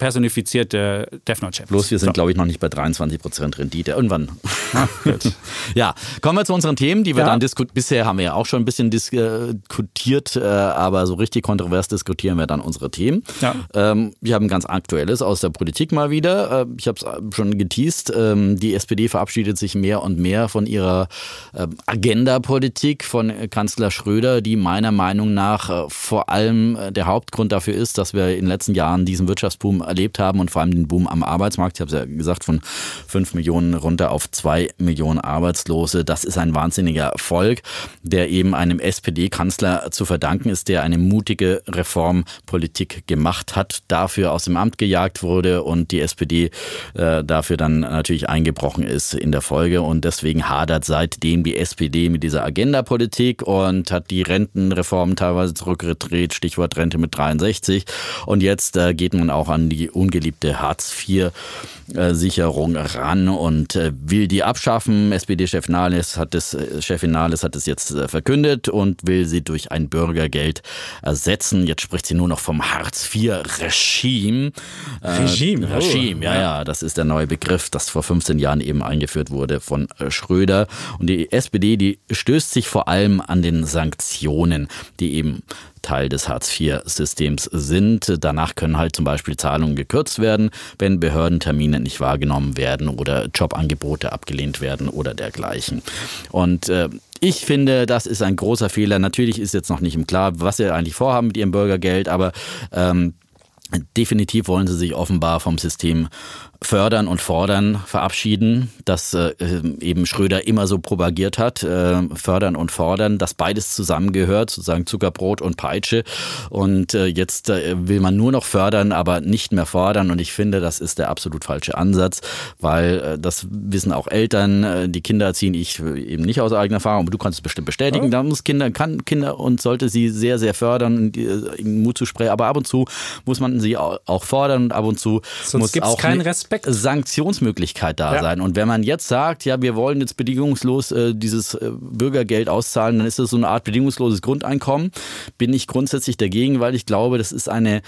äh, personifizierte Death Note. Bloß wir sind, glaube ich, noch nicht bei 23% Rendite. Irgendwann. *laughs* ja, kommen wir zu unseren Themen, die wir Ja. dann diskutieren. Bisher haben wir ja auch schon ein bisschen diskutiert, äh, aber so richtig kontrovers diskutieren wir dann unsere Themen. Ja. Ähm, wir haben ganz Aktuelles aus der Politik mal wieder. Äh, ich habe es schon geteased. Ähm, die SPD verabschiedet sich mehr und mehr von ihrer ähm, Agenda-Politik von äh, Kanzler Schröder, die meiner Meinung nach äh, vor allem äh, der Hauptgrund dafür ist, dass wir in den letzten Jahren diesen Wirtschaftsboom erlebt haben und vor allem den Boom am Arbeitsmarkt. Ich habe es ja gesagt, von 5 Millionen runter auf 2 Millionen Arbeitslose. Das ist ein wahnsinniger Erfolg, der eben einem SPD-Kanzler zu verdanken ist, der eine mutige Reformpolitik gemacht hat, dafür aus dem Amt gejagt wurde und die SPD äh, dafür dann natürlich eingebrochen ist in der Folge. Und deswegen hadert seitdem die SPD mit dieser Agenda-Politik und hat die Rentenreform teilweise zurückgedreht, Stichwort Rente mit 63. Und jetzt äh, geht man auch an die ungeliebte Hartz-IV-Sicherung ran und äh, will die abschaffen. SPD-Chef Nahles hat es, äh, Chefin Nahles hat es jetzt äh, verkündet und will sie durch ein Bürgergeld ersetzen. Jetzt spricht sie nur noch vom Hartz-IV-Regime. Äh, Regime, oh. Regime, ja, ja, das ist der neue Begriff, das vor 15 Jahren eben eingeführt wurde von äh, Schröder. Und die SPD, die stößt sich vor allem an den Sanktionen, die eben Teil des Hartz-IV-Systems sind. Danach können halt zum Beispiel Zahlungen gekürzt werden, wenn Behördentermine nicht wahrgenommen werden oder Jobangebote abgelehnt werden oder dergleichen. Und äh, ich finde, das ist ein großer Fehler. Natürlich ist jetzt noch nicht im Klar, was sie eigentlich vorhaben mit ihrem Bürgergeld, aber ähm, Definitiv wollen sie sich offenbar vom System fördern und fordern verabschieden, das äh, eben Schröder immer so propagiert hat, äh, fördern und fordern, dass beides zusammengehört, sozusagen Zuckerbrot und Peitsche. Und äh, jetzt äh, will man nur noch fördern, aber nicht mehr fordern. Und ich finde, das ist der absolut falsche Ansatz, weil äh, das wissen auch Eltern, äh, die Kinder erziehen ich eben nicht aus eigener Erfahrung, aber du kannst es bestimmt bestätigen. Ja. Da muss Kinder, kann Kinder und sollte sie sehr, sehr fördern, äh, ihnen Mut zu sprechen. Aber ab und zu muss man sie auch fordern und ab und zu Sonst muss auch keinen eine Respekt. Sanktionsmöglichkeit da Ja. sein. Und wenn man jetzt sagt, ja, wir wollen jetzt bedingungslos äh, dieses äh, Bürgergeld auszahlen, dann ist das so eine Art bedingungsloses Grundeinkommen. Bin ich grundsätzlich dagegen, weil ich glaube, das ist eine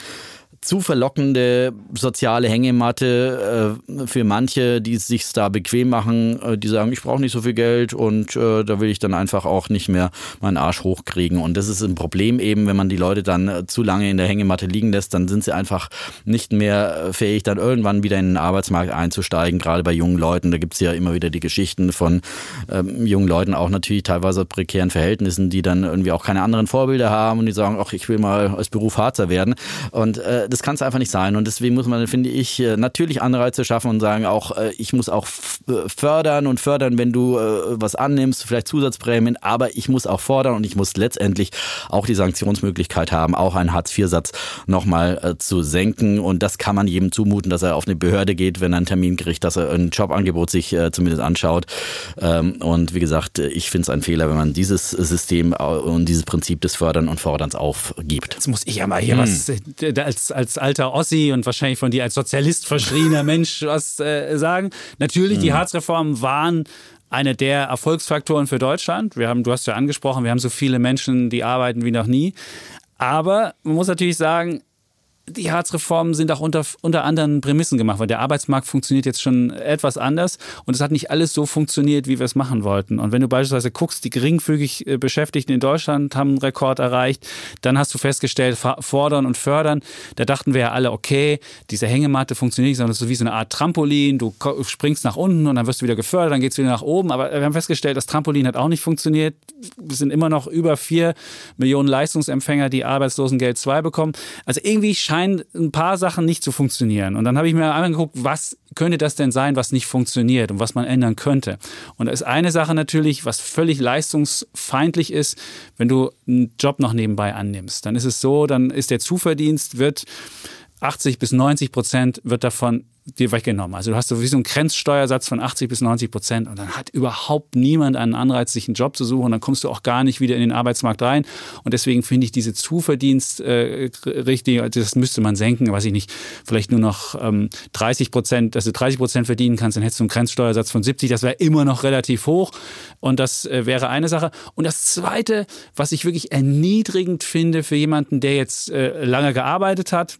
zu verlockende soziale Hängematte äh, für manche, die es sich da bequem machen, äh, die sagen, ich brauche nicht so viel Geld und äh, da will ich dann einfach auch nicht mehr meinen Arsch hochkriegen. Und das ist ein Problem eben, wenn man die Leute dann äh, zu lange in der Hängematte liegen lässt, dann sind sie einfach nicht mehr äh, fähig, dann irgendwann wieder in den Arbeitsmarkt einzusteigen. Gerade bei jungen Leuten, da gibt's ja immer wieder die Geschichten von ähm, jungen Leuten, auch natürlich teilweise prekären Verhältnissen, die dann irgendwie auch keine anderen Vorbilder haben und die sagen, ach, ich will mal als Beruf Harzer werden. Und äh, das kann es einfach nicht sein. Und deswegen muss man, finde ich, äh, natürlich Anreize schaffen und sagen, auch äh, ich muss auch äh, fördern und fördern, wenn du was annimmst, vielleicht Zusatzprämien, aber ich muss auch fordern und ich muss letztendlich auch die Sanktionsmöglichkeit haben, auch einen Hartz-IV-Satz nochmal zu senken. Und das kann man jedem zumuten, dass er auf eine Behörde geht, wenn er einen Termin kriegt, dass er ein Jobangebot sich zumindest anschaut. Ähm, und wie gesagt, ich finde es ein Fehler, wenn man dieses System und dieses Prinzip des Fördern und Forderns aufgibt. Jetzt muss ich ja mal hier was äh, als, als als alter Ossi und wahrscheinlich von dir als Sozialist verschriebener *laughs* Mensch was äh, sagen. Natürlich, mhm. die Harzreformen waren einer der Erfolgsfaktoren für Deutschland. Wir haben, du hast ja angesprochen, wir haben so viele Menschen, die arbeiten wie noch nie. Aber man muss natürlich sagen, die Harzreformen sind auch unter, unter anderen Prämissen gemacht, weil der Arbeitsmarkt funktioniert jetzt schon etwas anders und es hat nicht alles so funktioniert, wie wir es machen wollten. Und wenn du beispielsweise guckst, die geringfügig äh, Beschäftigten in Deutschland haben einen Rekord erreicht, dann hast du festgestellt, fordern und fördern, da dachten wir ja alle, okay, diese Hängematte funktioniert nicht, sondern es ist so wie so eine Art Trampolin, du springst nach unten und dann wirst du wieder gefördert, dann geht es wieder nach oben. Aber wir haben festgestellt, das Trampolin hat auch nicht funktioniert. Es sind immer noch über vier Millionen Leistungsempfänger, die Arbeitslosengeld 2 bekommen. Also irgendwie scheint scheinen ein paar Sachen nicht zu funktionieren. Und dann habe ich mir angeguckt, was könnte das denn sein, was nicht funktioniert und was man ändern könnte. Und da ist eine Sache natürlich, was völlig leistungsfeindlich ist, wenn du einen Job noch nebenbei annimmst. Dann ist es so, dann ist der Zuverdienst, wird 80 bis 90 Prozent wird davon dir weggenommen. Also du hast so wie so einen Grenzsteuersatz von 80 bis 90 Prozent und dann hat überhaupt niemand einen Anreiz, sich einen Job zu suchen dann kommst du auch gar nicht wieder in den Arbeitsmarkt rein. Und deswegen finde ich diese Zuverdienst äh, das müsste man senken, weiß ich nicht, vielleicht nur noch ähm, 30 Prozent, dass du 30 Prozent verdienen kannst, dann hättest du einen Grenzsteuersatz von 70, das wäre immer noch relativ hoch und das äh, wäre eine Sache. Und das Zweite, was ich wirklich erniedrigend finde für jemanden, der jetzt äh, lange gearbeitet hat,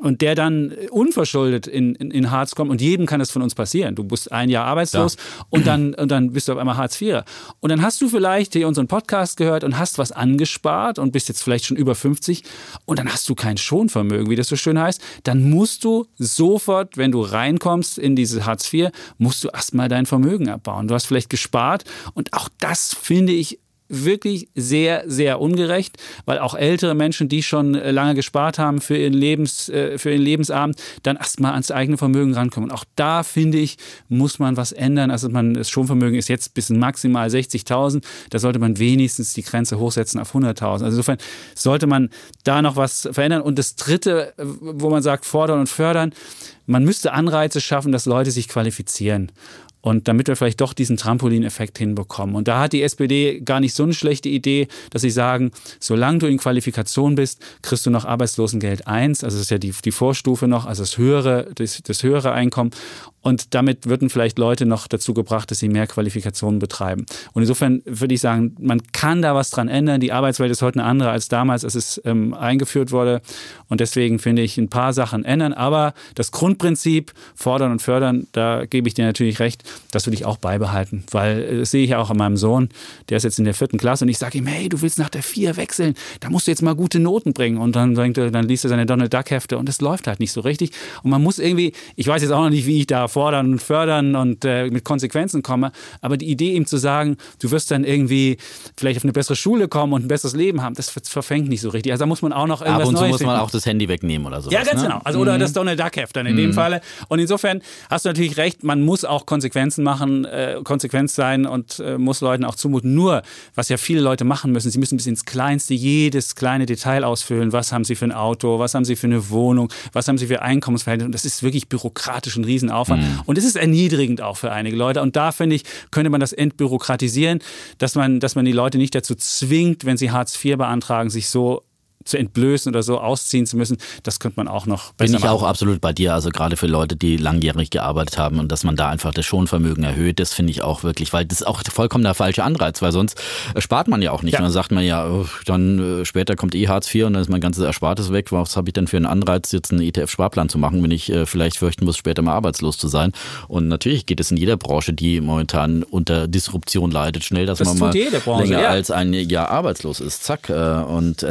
und der dann unverschuldet in, in, in, Harz kommt und jedem kann das von uns passieren. Du bist ein Jahr arbeitslos ja. und, dann, und dann bist du auf einmal Hartz IV. Und dann hast du vielleicht hier unseren Podcast gehört und hast was angespart und bist jetzt vielleicht schon über 50 und dann hast du kein Schonvermögen, wie das so schön heißt. Dann musst du sofort, wenn du reinkommst in diese Hartz IV, musst du erstmal dein Vermögen abbauen. Du hast vielleicht gespart und auch das finde ich wirklich sehr, sehr ungerecht, weil auch ältere Menschen, die schon äh, lange gespart haben für ihren, Lebens, äh, für ihren Lebensabend, dann erstmal ans eigene Vermögen rankommen. Und auch da, finde ich, muss man was ändern. Also man, das Schonvermögen ist jetzt bis maximal 60.000. Da sollte man wenigstens die Grenze hochsetzen auf 100.000. Also insofern sollte man da noch was verändern. Und das Dritte, äh, wo man sagt, fordern und fördern, man müsste Anreize schaffen, dass Leute sich qualifizieren. Und damit wir vielleicht doch diesen Trampolineffekt hinbekommen. Und da hat die SPD gar nicht so eine schlechte Idee, dass sie sagen, solange du in Qualifikation bist, kriegst du noch Arbeitslosengeld 1, also das ist ja die, die Vorstufe noch, also das höhere, das, das höhere Einkommen. Und damit würden vielleicht Leute noch dazu gebracht, dass sie mehr Qualifikationen betreiben. Und insofern würde ich sagen, man kann da was dran ändern. Die Arbeitswelt ist heute eine andere als damals, als es ähm, eingeführt wurde. Und deswegen finde ich ein paar Sachen ändern. Aber das Grundprinzip fordern und fördern, da gebe ich dir natürlich recht, das will ich auch beibehalten. Weil äh, das sehe ich ja auch an meinem Sohn, der ist jetzt in der vierten Klasse und ich sage ihm, hey, du willst nach der vier wechseln, da musst du jetzt mal gute Noten bringen. Und dann, denkt er, dann liest er seine Donald Duck Hefte und es läuft halt nicht so richtig. Und man muss irgendwie, ich weiß jetzt auch noch nicht, wie ich da fordern und fördern und äh, mit Konsequenzen komme. Aber die Idee ihm zu sagen, du wirst dann irgendwie vielleicht auf eine bessere Schule kommen und ein besseres Leben haben, das verfängt nicht so richtig. Also da muss man auch noch irgendwas Ab und zu muss man auch das Handy wegnehmen oder so. Ja, ganz ne? genau. Also, mhm. Oder das Donald Duck Heft dann in mhm. dem Falle. Und insofern hast du natürlich recht, man muss auch Konsequenzen machen, äh, konsequent sein und äh, muss Leuten auch zumuten. Nur, was ja viele Leute machen müssen, sie müssen bis ins Kleinste jedes kleine Detail ausfüllen. Was haben sie für ein Auto? Was haben sie für eine Wohnung? Was haben sie für Einkommensverhältnisse? Und das ist wirklich bürokratisch ein Riesenaufwand. Mhm. Und es ist erniedrigend auch für einige Leute. Und da finde ich, könnte man das entbürokratisieren, dass man, dass man die Leute nicht dazu zwingt, wenn sie Hartz IV beantragen, sich so zu entblößen oder so ausziehen zu müssen, das könnte man auch noch besser Bin ich machen. auch absolut bei dir, also gerade für Leute, die langjährig gearbeitet haben und dass man da einfach das Schonvermögen erhöht, das finde ich auch wirklich, weil das ist auch vollkommen der falsche Anreiz, weil sonst spart man ja auch nicht. Ja. Und dann sagt man ja, oh, dann äh, später kommt eh Hartz IV und dann ist mein ganzes Erspartes weg. Was habe ich denn für einen Anreiz, jetzt einen ETF-Sparplan zu machen, wenn ich äh, vielleicht fürchten muss, später mal arbeitslos zu sein? Und natürlich geht es in jeder Branche, die momentan unter Disruption leidet, schnell, dass das man mal länger ja. als ein Jahr arbeitslos ist. Zack. Äh, und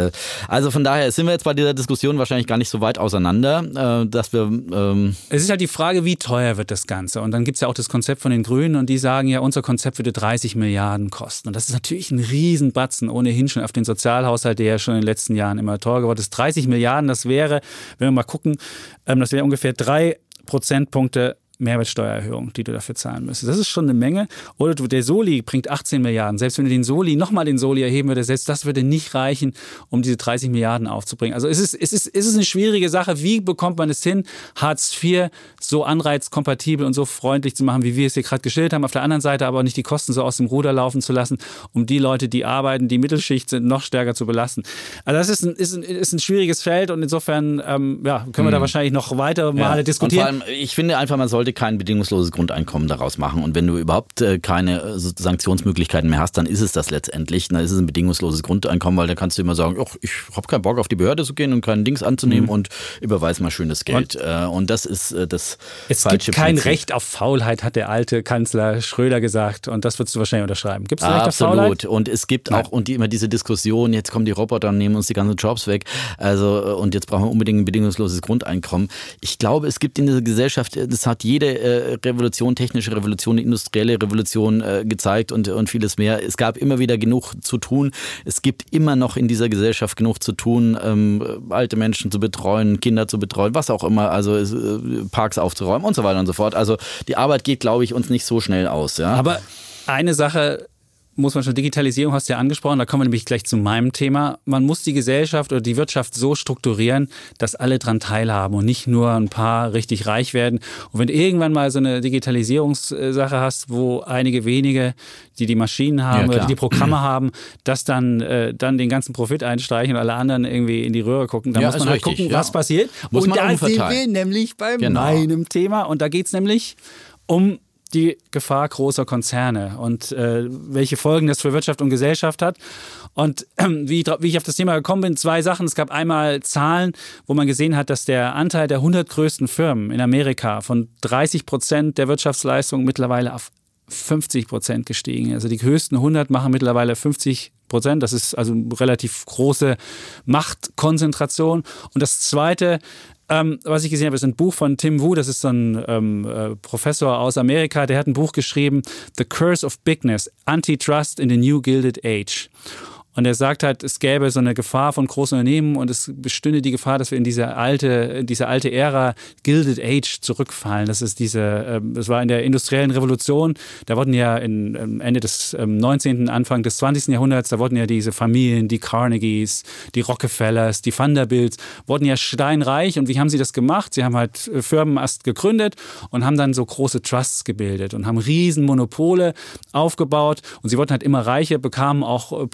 also also von daher sind wir jetzt bei dieser Diskussion wahrscheinlich gar nicht so weit auseinander, äh, dass wir. Ähm es ist halt die Frage, wie teuer wird das Ganze? Und dann gibt es ja auch das Konzept von den Grünen und die sagen ja, unser Konzept würde 30 Milliarden kosten. Und das ist natürlich ein Riesenbatzen, ohnehin schon auf den Sozialhaushalt, der ja schon in den letzten Jahren immer teurer geworden ist. 30 Milliarden, das wäre, wenn wir mal gucken, ähm, das wäre ungefähr drei Prozentpunkte Mehrwertsteuererhöhung, die du dafür zahlen müsstest. Das ist schon eine Menge. Oder du, der Soli bringt 18 Milliarden. Selbst wenn du den Soli, nochmal den Soli erheben würdest, selbst das würde nicht reichen, um diese 30 Milliarden aufzubringen. Also es ist, es ist, es ist eine schwierige Sache. Wie bekommt man es hin, Hartz IV so anreizkompatibel und so freundlich zu machen, wie wir es hier gerade geschildert haben. Auf der anderen Seite aber auch nicht die Kosten so aus dem Ruder laufen zu lassen, um die Leute, die arbeiten, die Mittelschicht sind, noch stärker zu belasten. Also das ist ein, ist ein, ist ein schwieriges Feld und insofern ähm, ja, können wir da hm. wahrscheinlich noch weiter Male ja. diskutieren. Und vor allem, ich finde einfach, man sollte kein bedingungsloses Grundeinkommen daraus machen. Und wenn du überhaupt äh, keine äh, Sanktionsmöglichkeiten mehr hast, dann ist es das letztendlich. Dann ist es ein bedingungsloses Grundeinkommen, weil da kannst du immer sagen, ich habe keinen Bock auf die Behörde zu gehen und keinen Dings anzunehmen mhm. und überweis mal schönes Geld. Und, äh, und das ist das es falsche gibt kein Prinzip. Recht auf Faulheit, hat der alte Kanzler Schröder gesagt. Und das würdest du wahrscheinlich unterschreiben. Gibt es Recht auf Faulheit? Absolut. Und es gibt Nein. auch und die, immer diese Diskussion, jetzt kommen die Roboter und nehmen uns die ganzen Jobs weg. Also und jetzt brauchen wir unbedingt ein bedingungsloses Grundeinkommen. Ich glaube, es gibt in dieser Gesellschaft, das hat jede äh, Revolution, technische Revolution, industrielle Revolution äh, gezeigt und, und vieles mehr. Es gab immer wieder genug zu tun. Es gibt immer noch in dieser Gesellschaft genug zu tun, ähm, alte Menschen zu betreuen, Kinder zu betreuen, was auch immer, also äh, Parks aufzuräumen und so weiter und so fort. Also die Arbeit geht, glaube ich, uns nicht so schnell aus. Ja? Aber eine Sache muss man schon, Digitalisierung hast du ja angesprochen, da kommen wir nämlich gleich zu meinem Thema. Man muss die Gesellschaft oder die Wirtschaft so strukturieren, dass alle dran teilhaben und nicht nur ein paar richtig reich werden. Und wenn du irgendwann mal so eine Digitalisierungssache hast, wo einige wenige, die die Maschinen haben ja, oder die, die Programme haben, das dann, äh, dann den ganzen Profit einstreichen und alle anderen irgendwie in die Röhre gucken, dann ja, muss man halt richtig, gucken, ja. was passiert. Muss und da sind wir nämlich bei genau. meinem Thema und da geht es nämlich um die Gefahr großer Konzerne und äh, welche Folgen das für Wirtschaft und Gesellschaft hat. Und äh, *clears throat* wie, wie, ich auf das Thema gekommen bin, zwei Sachen. Es gab einmal Zahlen, wo man gesehen hat, dass der Anteil der 100 größten Firmen in Amerika von 30 Prozent der Wirtschaftsleistung mittlerweile auf 50 Prozent gestiegen. Also die höchsten 100 machen mittlerweile 50 Prozent. Das ist also eine relativ große Machtkonzentration. Und das Zweite, ähm, was ich gesehen habe, ist ein Buch von Tim Wu, das ist so ein ähm, äh, Professor aus Amerika, der hat ein Buch geschrieben, The Curse of Bigness, Antitrust in the New Gilded Age. Und er sagt halt, es gäbe so eine Gefahr von großen Unternehmen und es bestünde die Gefahr, dass wir in diese alte, diese alte Ära Gilded Age zurückfallen. Das ist diese, ähm, das war in der industriellen Revolution. Da wurden ja in, ähm, Ende des 19., ähm, Anfang des 20. Jahrhunderts, da wurden ja diese Familien, die Carnegies, die Rockefellers, die Vanderbilts, wurden ja steinreich. Und wie haben sie das gemacht? Sie haben halt äh, Firmen erst gegründet und haben dann so große Trusts gebildet und haben riesen Monopole aufgebaut. Und sie wurden halt immer reicher, bekamen auch äh,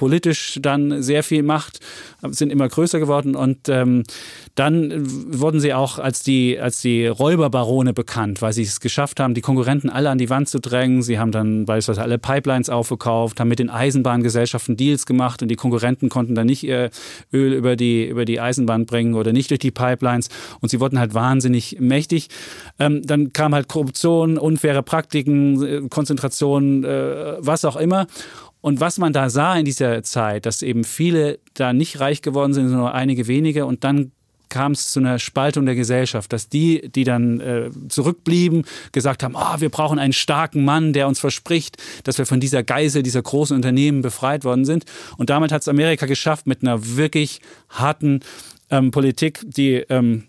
dann sehr viel Macht, sind immer größer geworden und ähm, dann wurden sie auch als die, als die Räuberbarone bekannt, weil sie es geschafft haben, die Konkurrenten alle an die Wand zu drängen. Sie haben dann beispielsweise alle Pipelines aufgekauft, haben mit den Eisenbahngesellschaften Deals gemacht und die Konkurrenten konnten dann nicht ihr Öl über die, über die Eisenbahn bringen oder nicht durch die Pipelines und sie wurden halt wahnsinnig mächtig. Ähm, dann kam halt Korruption, unfaire Praktiken, äh, Konzentration, äh, was auch immer. Und was man da sah in dieser Zeit, dass eben viele da nicht reich geworden sind, sondern nur einige wenige und dann kam es zu einer Spaltung der Gesellschaft, dass die, die dann äh, zurückblieben, gesagt haben, oh, wir brauchen einen starken Mann, der uns verspricht, dass wir von dieser Geisel, dieser großen Unternehmen befreit worden sind. Und damit hat es Amerika geschafft, mit einer wirklich harten ähm, Politik, die ähm,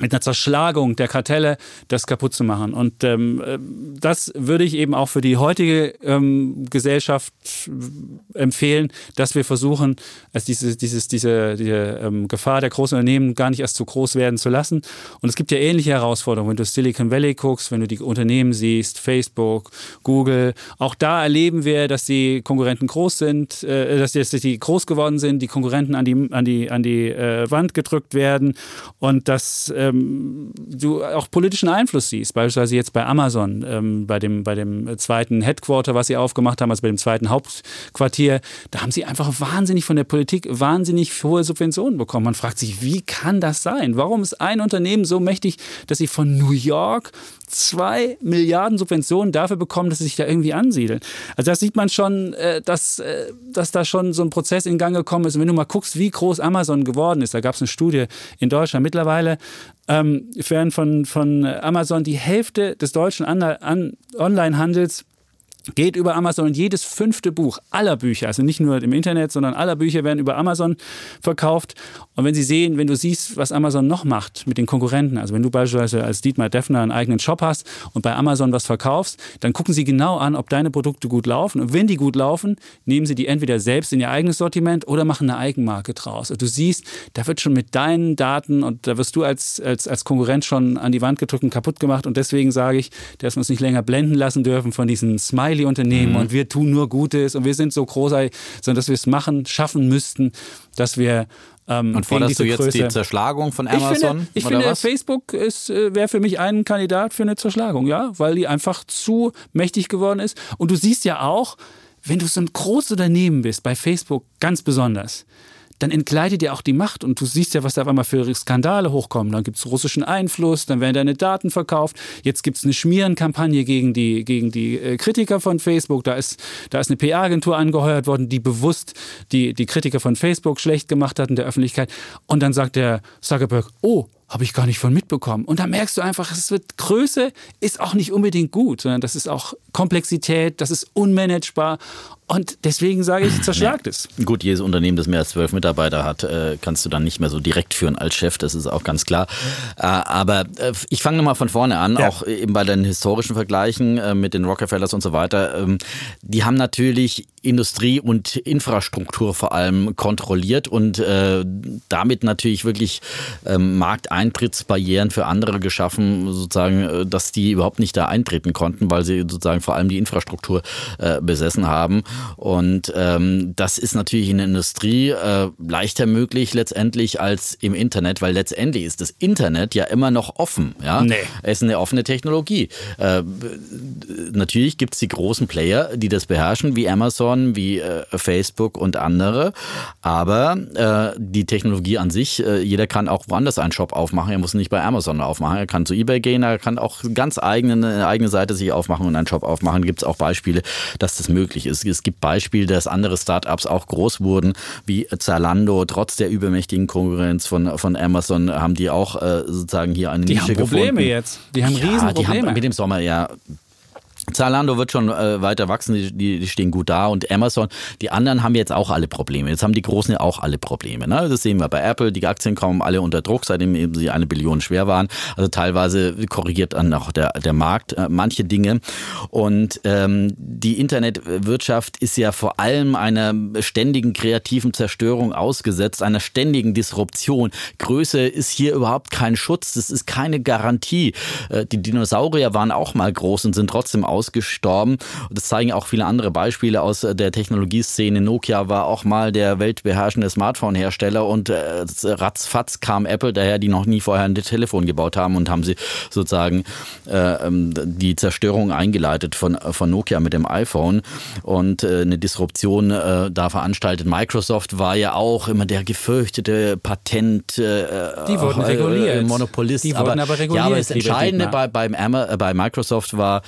mit einer Zerschlagung der Kartelle das kaputt zu machen. Und ähm, äh, das würde ich eben auch für die heutige ähm, Gesellschaft empfehlen, dass wir versuchen, also dieses, dieses, diese, diese ähm, Gefahr der großen Unternehmen gar nicht erst zu groß werden zu lassen. Und es gibt ja ähnliche Herausforderungen, wenn du Silicon Valley guckst, wenn du die Unternehmen siehst, Facebook, Google. Auch da erleben wir, dass die Konkurrenten groß sind, äh, dass, die, dass die groß geworden sind, die Konkurrenten an die, an die, an die äh, Wand gedrückt werden und dass ähm, du auch politischen Einfluss siehst. Beispielsweise jetzt bei Amazon, ähm, bei, dem, bei dem zweiten Headquarter, was sie aufgemacht haben, also bei dem zweiten Hauptquartier, da haben sie einfach wahnsinnig von der Politik wahnsinnig hohe Subventionen bekommen. Man fragt sich, wie kann das sein? Warum ist ein Unternehmen so mächtig, dass sie von New York zwei Milliarden Subventionen dafür bekommen, dass sie sich da irgendwie ansiedeln. Also da sieht man schon, äh, dass, äh, dass da schon so ein Prozess in Gang gekommen ist. Und wenn du mal guckst, wie groß Amazon geworden ist, da gab es eine Studie in Deutschland. Mittlerweile ähm, werden von, von Amazon die Hälfte des deutschen Onlinehandels Geht über Amazon und jedes fünfte Buch aller Bücher, also nicht nur im Internet, sondern aller Bücher werden über Amazon verkauft. Und wenn Sie sehen, wenn du siehst, was Amazon noch macht mit den Konkurrenten, also wenn du beispielsweise als Dietmar Deffner einen eigenen Shop hast und bei Amazon was verkaufst, dann gucken Sie genau an, ob deine Produkte gut laufen. Und wenn die gut laufen, nehmen Sie die entweder selbst in Ihr eigenes Sortiment oder machen eine Eigenmarke draus. Und du siehst, da wird schon mit deinen Daten und da wirst du als, als, als Konkurrent schon an die Wand gedrückt und kaputt gemacht. Und deswegen sage ich, dass wir uns nicht länger blenden lassen dürfen von diesen Smiley Family-Unternehmen mhm. und wir tun nur Gutes und wir sind so großartig, sondern dass wir es machen, schaffen müssten, dass wir ähm, und forderst du jetzt Größe. die Zerschlagung von Amazon? Ich finde, ich finde Facebook äh, wäre für mich ein Kandidat für eine Zerschlagung, ja, weil die einfach zu mächtig geworden ist. Und du siehst ja auch, wenn du so ein großes Unternehmen bist, bei Facebook ganz besonders, dann entgleitet dir auch die Macht und du siehst ja, was da auf einmal für Skandale hochkommen. Dann gibt es russischen Einfluss, dann werden deine Daten verkauft. Jetzt gibt es eine Schmierenkampagne gegen die, gegen die äh, Kritiker von Facebook. Da ist, da ist eine PR-Agentur angeheuert worden, die bewusst die, die Kritiker von Facebook schlecht gemacht hat in der Öffentlichkeit. Und dann sagt der Zuckerberg, oh, habe ich gar nicht von mitbekommen. Und da merkst du einfach, es wird Größe ist auch nicht unbedingt gut, sondern das ist auch Komplexität, das ist unmanagebar. Und deswegen sage ich, zerschlagt es. Gut, jedes Unternehmen, das mehr als zwölf Mitarbeiter hat, äh, kannst du dann nicht mehr so direkt führen als Chef, das ist auch ganz klar. Äh, aber äh, ich fange nochmal von vorne an, ja. auch eben bei den historischen Vergleichen mit den Rockefellers und so weiter. Ähm, die haben natürlich Industrie und Infrastruktur vor allem kontrolliert und damit natürlich wirklich ähm, Markteintrittsbarrieren für andere geschaffen, sozusagen, dass die überhaupt nicht da eintreten konnten, weil sie sozusagen vor allem die Infrastruktur besessen haben. Und ähm, das ist natürlich in der Industrie äh, leichter möglich letztendlich als im Internet, weil letztendlich ist das Internet ja immer noch offen. Ja? Nee. Es ist eine offene Technologie. Äh, natürlich gibt es die großen Player, die das beherrschen, wie Amazon, wie äh, Facebook und andere. Aber äh, die Technologie an sich, äh, jeder kann auch woanders einen Shop aufmachen. Er muss nicht bei Amazon aufmachen. Er kann zu eBay gehen, er kann auch ganz eigene, eine eigene Seite sich aufmachen und einen Shop aufmachen. Gibt es auch Beispiele, dass das möglich ist. Es gibt Beispiele, dass andere Startups auch groß wurden, wie Zalando. Trotz der übermächtigen Konkurrenz von, von Amazon haben die auch äh, sozusagen hier eine die Nische gefunden. Die haben Probleme jetzt. Die haben ja, Riesenprobleme. Die haben mit dem Sommer ja Zalando wird schon äh, weiter wachsen, die, die, stehen gut da und Amazon, die anderen haben jetzt auch alle Probleme. Jetzt haben die Großen ja auch alle Probleme. Ne? Das sehen wir bei Apple, die Aktien kommen alle unter Druck, seitdem eben sie eine Billion schwer waren. Also teilweise korrigiert dann auch der, der Markt äh, manche Dinge. Und ähm, die Internetwirtschaft ist ja vor allem einer ständigen kreativen Zerstörung ausgesetzt, einer ständigen Disruption. Größe ist hier überhaupt kein Schutz, das ist keine Garantie. Äh, die Dinosaurier waren auch mal groß und sind trotzdem ausgestorben. Das zeigen auch viele andere Beispiele aus der Technologieszene. Nokia war auch mal der weltbeherrschende Smartphone-Hersteller und äh, ratzfatz kam Apple daher, die noch nie vorher ein Telefon gebaut haben und haben sie sozusagen äh, ähm, die Zerstörung eingeleitet von, von Nokia mit dem iPhone und äh, eine Disruption äh, da veranstaltet. Microsoft war ja auch immer der gefürchtete Patent äh, die wurden reguliert. Monopolist. Die wurden aber, aber reguliert. Ja, aber das Entscheidende bei, beim, bei Microsoft war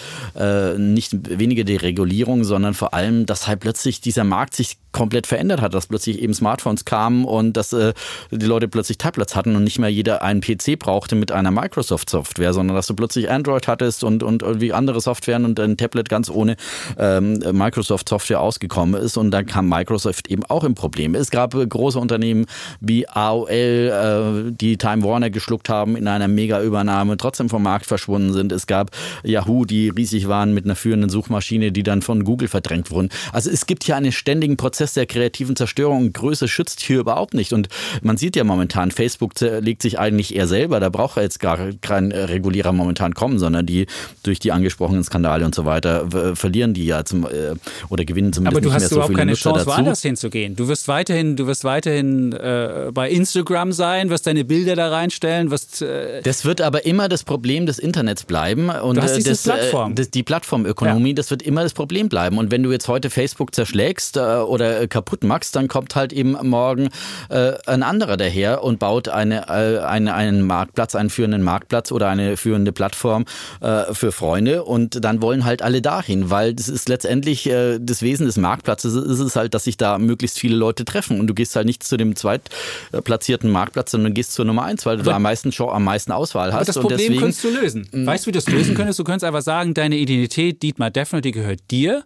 äh, nicht weniger die Regulierung, sondern vor allem, dass halt plötzlich dieser Markt sich komplett verändert hat, dass plötzlich eben Smartphones kamen und dass äh, die Leute plötzlich Tablets hatten und nicht mehr jeder einen PC brauchte mit einer Microsoft-Software, sondern dass du plötzlich Android hattest und, und irgendwie andere Softwaren und ein Tablet ganz ohne ähm, Microsoft-Software ausgekommen ist und dann kam Microsoft eben auch im Problem. Es gab große Unternehmen wie AOL, äh, die Time Warner geschluckt haben in einer Mega-Übernahme, trotzdem vom Markt verschwunden sind. Es gab Yahoo, die riesig waren mit einer führenden Suchmaschine, die dann von Google verdrängt wurden. Also es gibt hier einen ständigen Prozess der kreativen Zerstörung. Größe schützt hier überhaupt nicht. Und man sieht ja momentan, Facebook legt sich eigentlich eher selber. Da braucht jetzt gar kein Regulierer momentan kommen, sondern die durch die angesprochenen Skandale und so weiter verlieren die ja zum, äh, oder gewinnen zumindest Aber du hast so überhaupt keine Nutzer Chance, dazu. woanders hinzugehen. Du wirst weiterhin, du wirst weiterhin äh, bei Instagram sein, wirst deine Bilder da reinstellen, wirst. Äh das wird aber immer das Problem des Internets bleiben und du hast äh, das, Plattform. das, die Plattformökonomie, ja. das wird immer das Problem bleiben. Und wenn du jetzt heute Facebook zerschlägst äh, oder äh, kaputt machst, dann kommt halt eben morgen äh, ein anderer daher und baut eine, äh, eine, einen Marktplatz, einen führenden Marktplatz oder eine führende Plattform äh, für Freunde und dann wollen halt alle dahin, weil das ist letztendlich äh, das Wesen des Marktplatzes ist es halt, dass sich da möglichst viele Leute treffen und du gehst halt nicht zu dem zweitplatzierten Marktplatz, sondern gehst zur Nummer eins, weil du da am meisten Show, am meisten Auswahl hast. Aber das Problem deswegen, könntest du lösen. Weißt du, wie du das lösen könntest? Du könntest einfach sagen, deine Identität Identität Dietmar Defner, die gehört dir.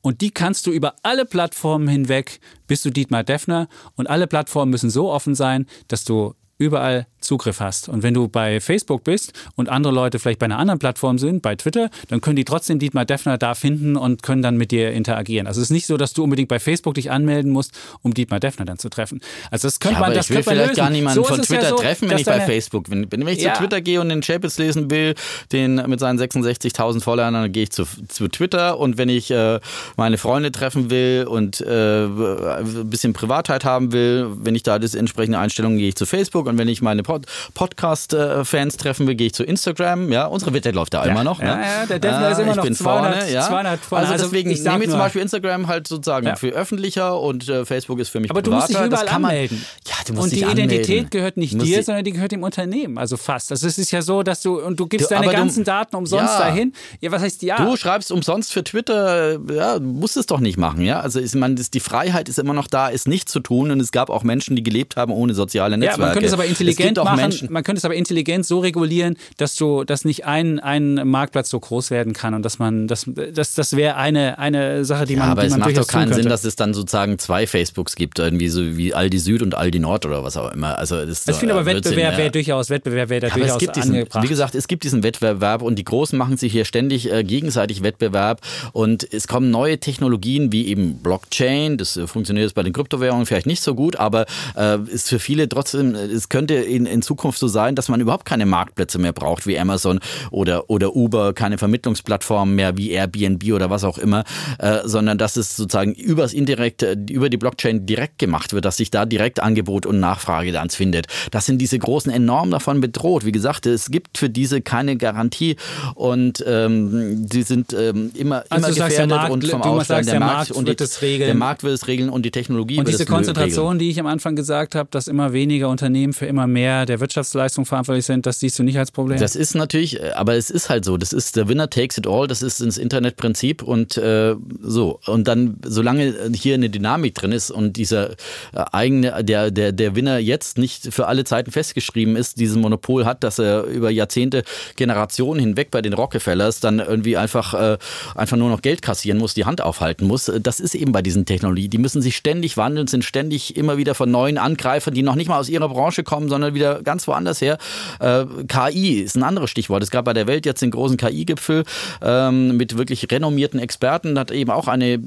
Und die kannst du über alle Plattformen hinweg, bist du Dietmar Defner. Und alle Plattformen müssen so offen sein, dass du überall Zugriff hast. Und wenn du bei Facebook bist und andere Leute vielleicht bei einer anderen Plattform sind, bei Twitter, dann können die trotzdem Dietmar Defner da finden und können dann mit dir interagieren. Also es ist nicht so, dass du unbedingt bei Facebook dich anmelden musst, um Dietmar Defner dann zu treffen. Also das könnte ja, man, das ich will vielleicht lösen. gar niemanden so von Twitter ja so, treffen, wenn ich bei Facebook bin. Wenn ich Ja. zu Twitter gehe und den Chapitz lesen will, den mit seinen 66.000 Followern, dann gehe ich zu, zu Twitter. Und wenn ich äh, meine Freunde treffen will und äh, ein bisschen Privatheit haben will, wenn ich da das entsprechende Einstellungen gehe ich zu Facebook. Und wenn ich meine Pod Podcast-Fans treffen will, gehe ich zu Instagram. Ja, unsere Wette läuft da immer noch. Ne? Ja, ja, der Defner ist immer ich noch bin 200, vorne, ja. 200 vorne. Also Also deswegen ich nehme ich zum Beispiel Instagram halt sozusagen Ja. für öffentlicher und äh, Facebook ist für mich Aber du musst dich privater. Das überall man- anmelden. Ja, du musst und dich die anmelden. Identität gehört nicht dir, die- sondern die gehört dem Unternehmen. Also fast. Also es ist ja so, dass du und du gibst Du, deine aber du- ganzen Daten umsonst Ja. dahin. Ja, was heißt ja? Du schreibst umsonst für Twitter, äh, ja, musst es doch nicht machen, ja. Also ist, man, das, die Freiheit ist immer noch da, es nicht zu tun. Und es gab auch Menschen, die gelebt haben ohne soziale ja, Netzwerke. man könnte es aber intelligent auch machen. Menschen, Man könnte es aber intelligent so regulieren, dass du, dass nicht ein, ein Marktplatz so groß werden kann und dass man, das, das, das wäre eine, eine Sache, die ja, man, aber die es man macht doch keinen Sinn, dass es dann sozusagen zwei Facebooks gibt, irgendwie so wie Aldi Süd und Aldi Nord oder was auch immer. Also das ist ich finde aber äh, Blödsinn, Wettbewerb ja. wäre durchaus, Wettbewerb wäre da Ja, aber durchaus es gibt diesen, angebracht. wie gesagt, es gibt diesen Wettbewerb und die Großen machen sich hier ständig äh, gegenseitig Wettbewerb und es kommen neue Technologien wie eben Blockchain. Das äh, funktioniert jetzt bei den Kryptowährungen vielleicht nicht so gut, aber äh, ist für viele trotzdem, äh, es könnte in, in Zukunft so sein, dass man überhaupt keine Marktplätze mehr braucht wie Amazon oder, oder Uber, keine Vermittlungsplattformen mehr wie Airbnb oder was auch immer, äh, sondern dass es sozusagen übers indirekte, über die Blockchain direkt gemacht wird, dass sich da direkt Angebot und Nachfrage dann findet. Das sind diese Großen enorm davon bedroht. Wie gesagt, es gibt für diese keine Garantie und ähm, sie sind ähm, immer, Also immer der gefährdet Markt- und vom Ausland sagst, der Markt und wird die, es regeln. Der Markt wird es regeln und die Technologie Und wird diese es regeln. Konzentration, die ich am Anfang gesagt habe, dass immer weniger Unternehmen für immer mehr der Wirtschaftsleistung verantwortlich sind, das siehst du nicht als Problem. Das ist natürlich, aber es ist halt so. Das ist der Winner takes it all. Das ist ins Internetprinzip und äh, so. Und dann, solange hier eine Dynamik drin ist und dieser äh, eigene, der, der, der Winner jetzt nicht für alle Zeiten festgeschrieben ist, dieses Monopol hat, dass er über Jahrzehnte, Generationen hinweg bei den Rockefellers dann irgendwie einfach, äh, einfach nur noch Geld kassieren muss, die Hand aufhalten muss. Das ist eben bei diesen Technologien. Die müssen sich ständig wandeln, sind ständig immer wieder von neuen Angreifern, die noch nicht mal aus ihrer Branche kommen, sondern wieder ganz woanders her. Äh, KI ist ein anderes Stichwort. Es gab bei der Welt jetzt den großen KI-Gipfel ähm, mit wirklich renommierten Experten. Da hat eben auch eine äh,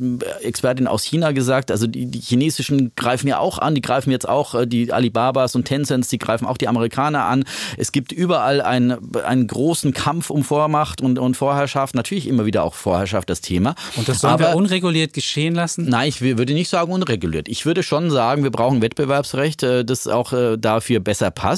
Expertin aus China gesagt, also die, die chinesischen greifen ja auch an, die greifen jetzt auch äh, die Alibabas und Tencents, die greifen auch die Amerikaner an. Es gibt überall einen, einen großen Kampf um Vormacht und, und Vorherrschaft. Natürlich immer wieder auch Vorherrschaft das Thema. und das sollen Aber wir unreguliert geschehen lassen? Nein, ich würde nicht sagen unreguliert. Ich würde schon sagen, wir brauchen Wettbewerbsrecht, äh, das auch dafür besser passt,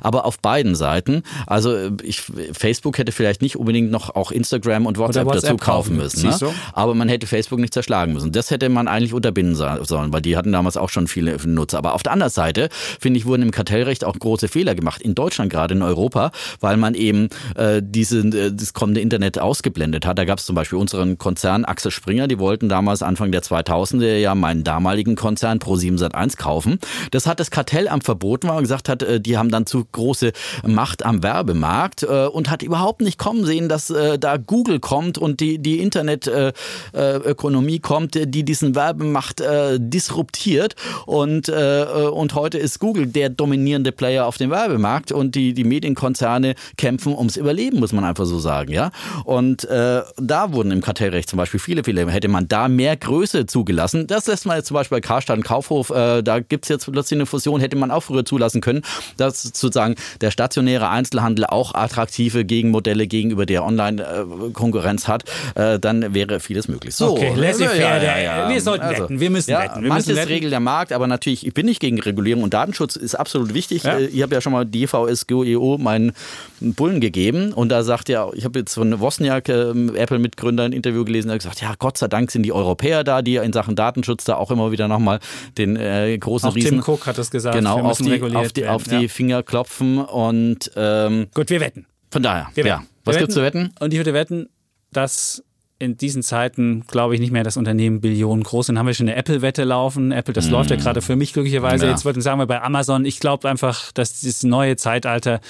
aber auf beiden Seiten. Also äh, ich, Facebook hätte vielleicht nicht unbedingt noch auch Instagram und WhatsApp, WhatsApp dazu kaufen kaufen. müssen. Ne? Aber man hätte Facebook nicht zerschlagen müssen. Das hätte man eigentlich unterbinden sollen, weil die hatten damals auch schon viele Nutzer. Aber auf der anderen Seite, finde ich, wurden im Kartellrecht auch große Fehler gemacht. In Deutschland gerade, in Europa, weil man eben äh, diese, äh, das kommende Internet ausgeblendet hat. Da gab es zum Beispiel unseren Konzern Axel Springer, die wollten damals Anfang der 2000er ja meinen damaligen Konzern Pro7 Sat1 kaufen. Das hat das Kartellamt verboten, weil man gesagt hat, äh, die haben dann zu große Macht am Werbemarkt äh, und hat überhaupt nicht kommen sehen, dass äh, da Google kommt und die, die Internetökonomie kommt, die diesen Werbemacht äh, disruptiert und, äh, und heute ist Google der dominierende Player auf dem Werbemarkt und die, die Medienkonzerne kämpfen ums Überleben, muss man einfach so sagen, ja. Und äh, da wurden im Kartellrecht zum Beispiel viele Fehler. Hätte man da mehr Größe zugelassen, das lässt man jetzt zum Beispiel bei Karstadt und Kaufhof, äh, da gibt's jetzt plötzlich eine Fusion, hätte man auch früher zulassen können, dass sozusagen der stationäre Einzelhandel auch attraktive Gegenmodelle gegenüber der Online-Konkurrenz hat, äh, dann wäre vieles möglich. So, Okay, laissez-faire, der- wir sollten wetten, wir müssen ja, wetten, wir manches müssen wetten. regelt der Markt, aber natürlich, ich bin nicht gegen Regulierung und Datenschutz ist absolut wichtig. Ja. Äh, Ich habe ja schon mal DVSGO meinen Bullen gegeben und da sagt ja, ich habe jetzt von Wozniak, ähm, Apple-Mitgründer, ein Interview gelesen, der hat gesagt, ja, Gott sei Dank sind die Europäer da, die in Sachen Datenschutz da auch immer wieder nochmal den äh, großen Auch Riesen Tim Cook hat das gesagt. genau wir auf die, reguliert auf die, werden. auf die ja. Finger klopfen und ähm, Gut, wir wetten. von daher, Wir ja. wetten. Was Wir gibt's zu wetten? Und ich würde wetten, dass in diesen Zeiten glaube ich nicht mehr, dass Unternehmen Billionen groß sind. Haben wir schon eine Apple-Wette laufen. Apple, das mm. läuft ja gerade für mich glücklicherweise. Ja. Jetzt würden sagen wir bei Amazon. Ich glaube einfach, dass dieses neue Zeitalter,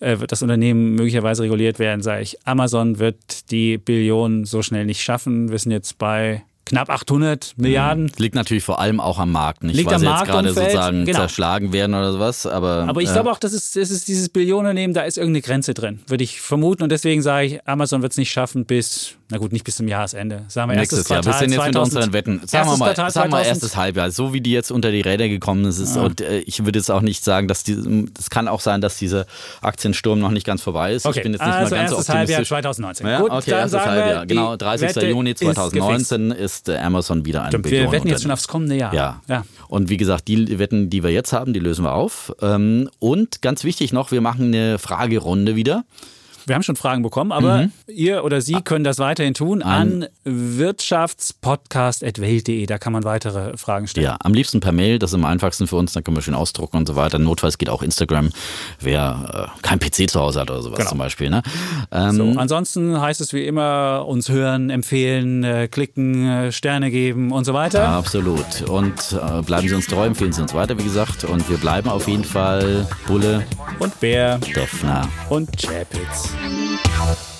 äh, das Unternehmen möglicherweise reguliert werden, sage ich. Amazon wird die Billionen so schnell nicht schaffen. Wir sind jetzt bei knapp 800 Milliarden. Mhm. Liegt natürlich vor allem auch am Markt, nicht Liegt weil sie jetzt gerade sozusagen genau. zerschlagen werden oder sowas. Aber, aber ich äh, glaube auch, dass es, das ist dieses Billionennehmen, da ist irgendeine Grenze drin, würde ich vermuten. Und deswegen sage ich, Amazon wird es nicht schaffen bis, na gut, nicht bis zum Jahresende. Sagen wir Nächstes Jahr. Wir sind jetzt mit unseren Wetten. Sagen wir mal, sagen wir erstes Halbjahr. So wie die jetzt unter die Räder gekommen ist. ja. Und äh, ich würde jetzt auch nicht sagen, dass die, es kann auch sein, dass dieser Aktiensturm noch nicht ganz vorbei ist. Okay. Ich bin jetzt nicht also mal ganz erstes Halbjahr 2019. Ja, gut, okay, erstes Halbjahr. Genau, 30. Wette Juni 2019 ist, ist Amazon wieder ein Stimmt, Wir wetten jetzt schon aufs kommende Jahr. Ja. ja. Und wie gesagt, die Wetten, die wir jetzt haben, die lösen wir auf. Ähm, und ganz wichtig noch, wir machen eine Fragerunde wieder. Wir haben schon Fragen bekommen, aber mhm. ihr oder Sie können das weiterhin tun an wirtschaftspodcast.welt.de. Da kann man weitere Fragen stellen. Ja, am liebsten per Mail, das ist am einfachsten für uns, dann können wir schön ausdrucken und so weiter. Notfalls geht auch Instagram, wer äh, kein PC zu Hause hat oder sowas genau. zum Beispiel. Ne? Ähm, so, ansonsten heißt es wie immer, uns hören, empfehlen, äh, klicken, äh, Sterne geben und so weiter. Ja, absolut. Und äh, bleiben Sie uns treu, empfehlen Sie uns weiter, wie gesagt. Und wir bleiben auf jeden Fall Bulle und Bär, Defner und Chapitz. Peace.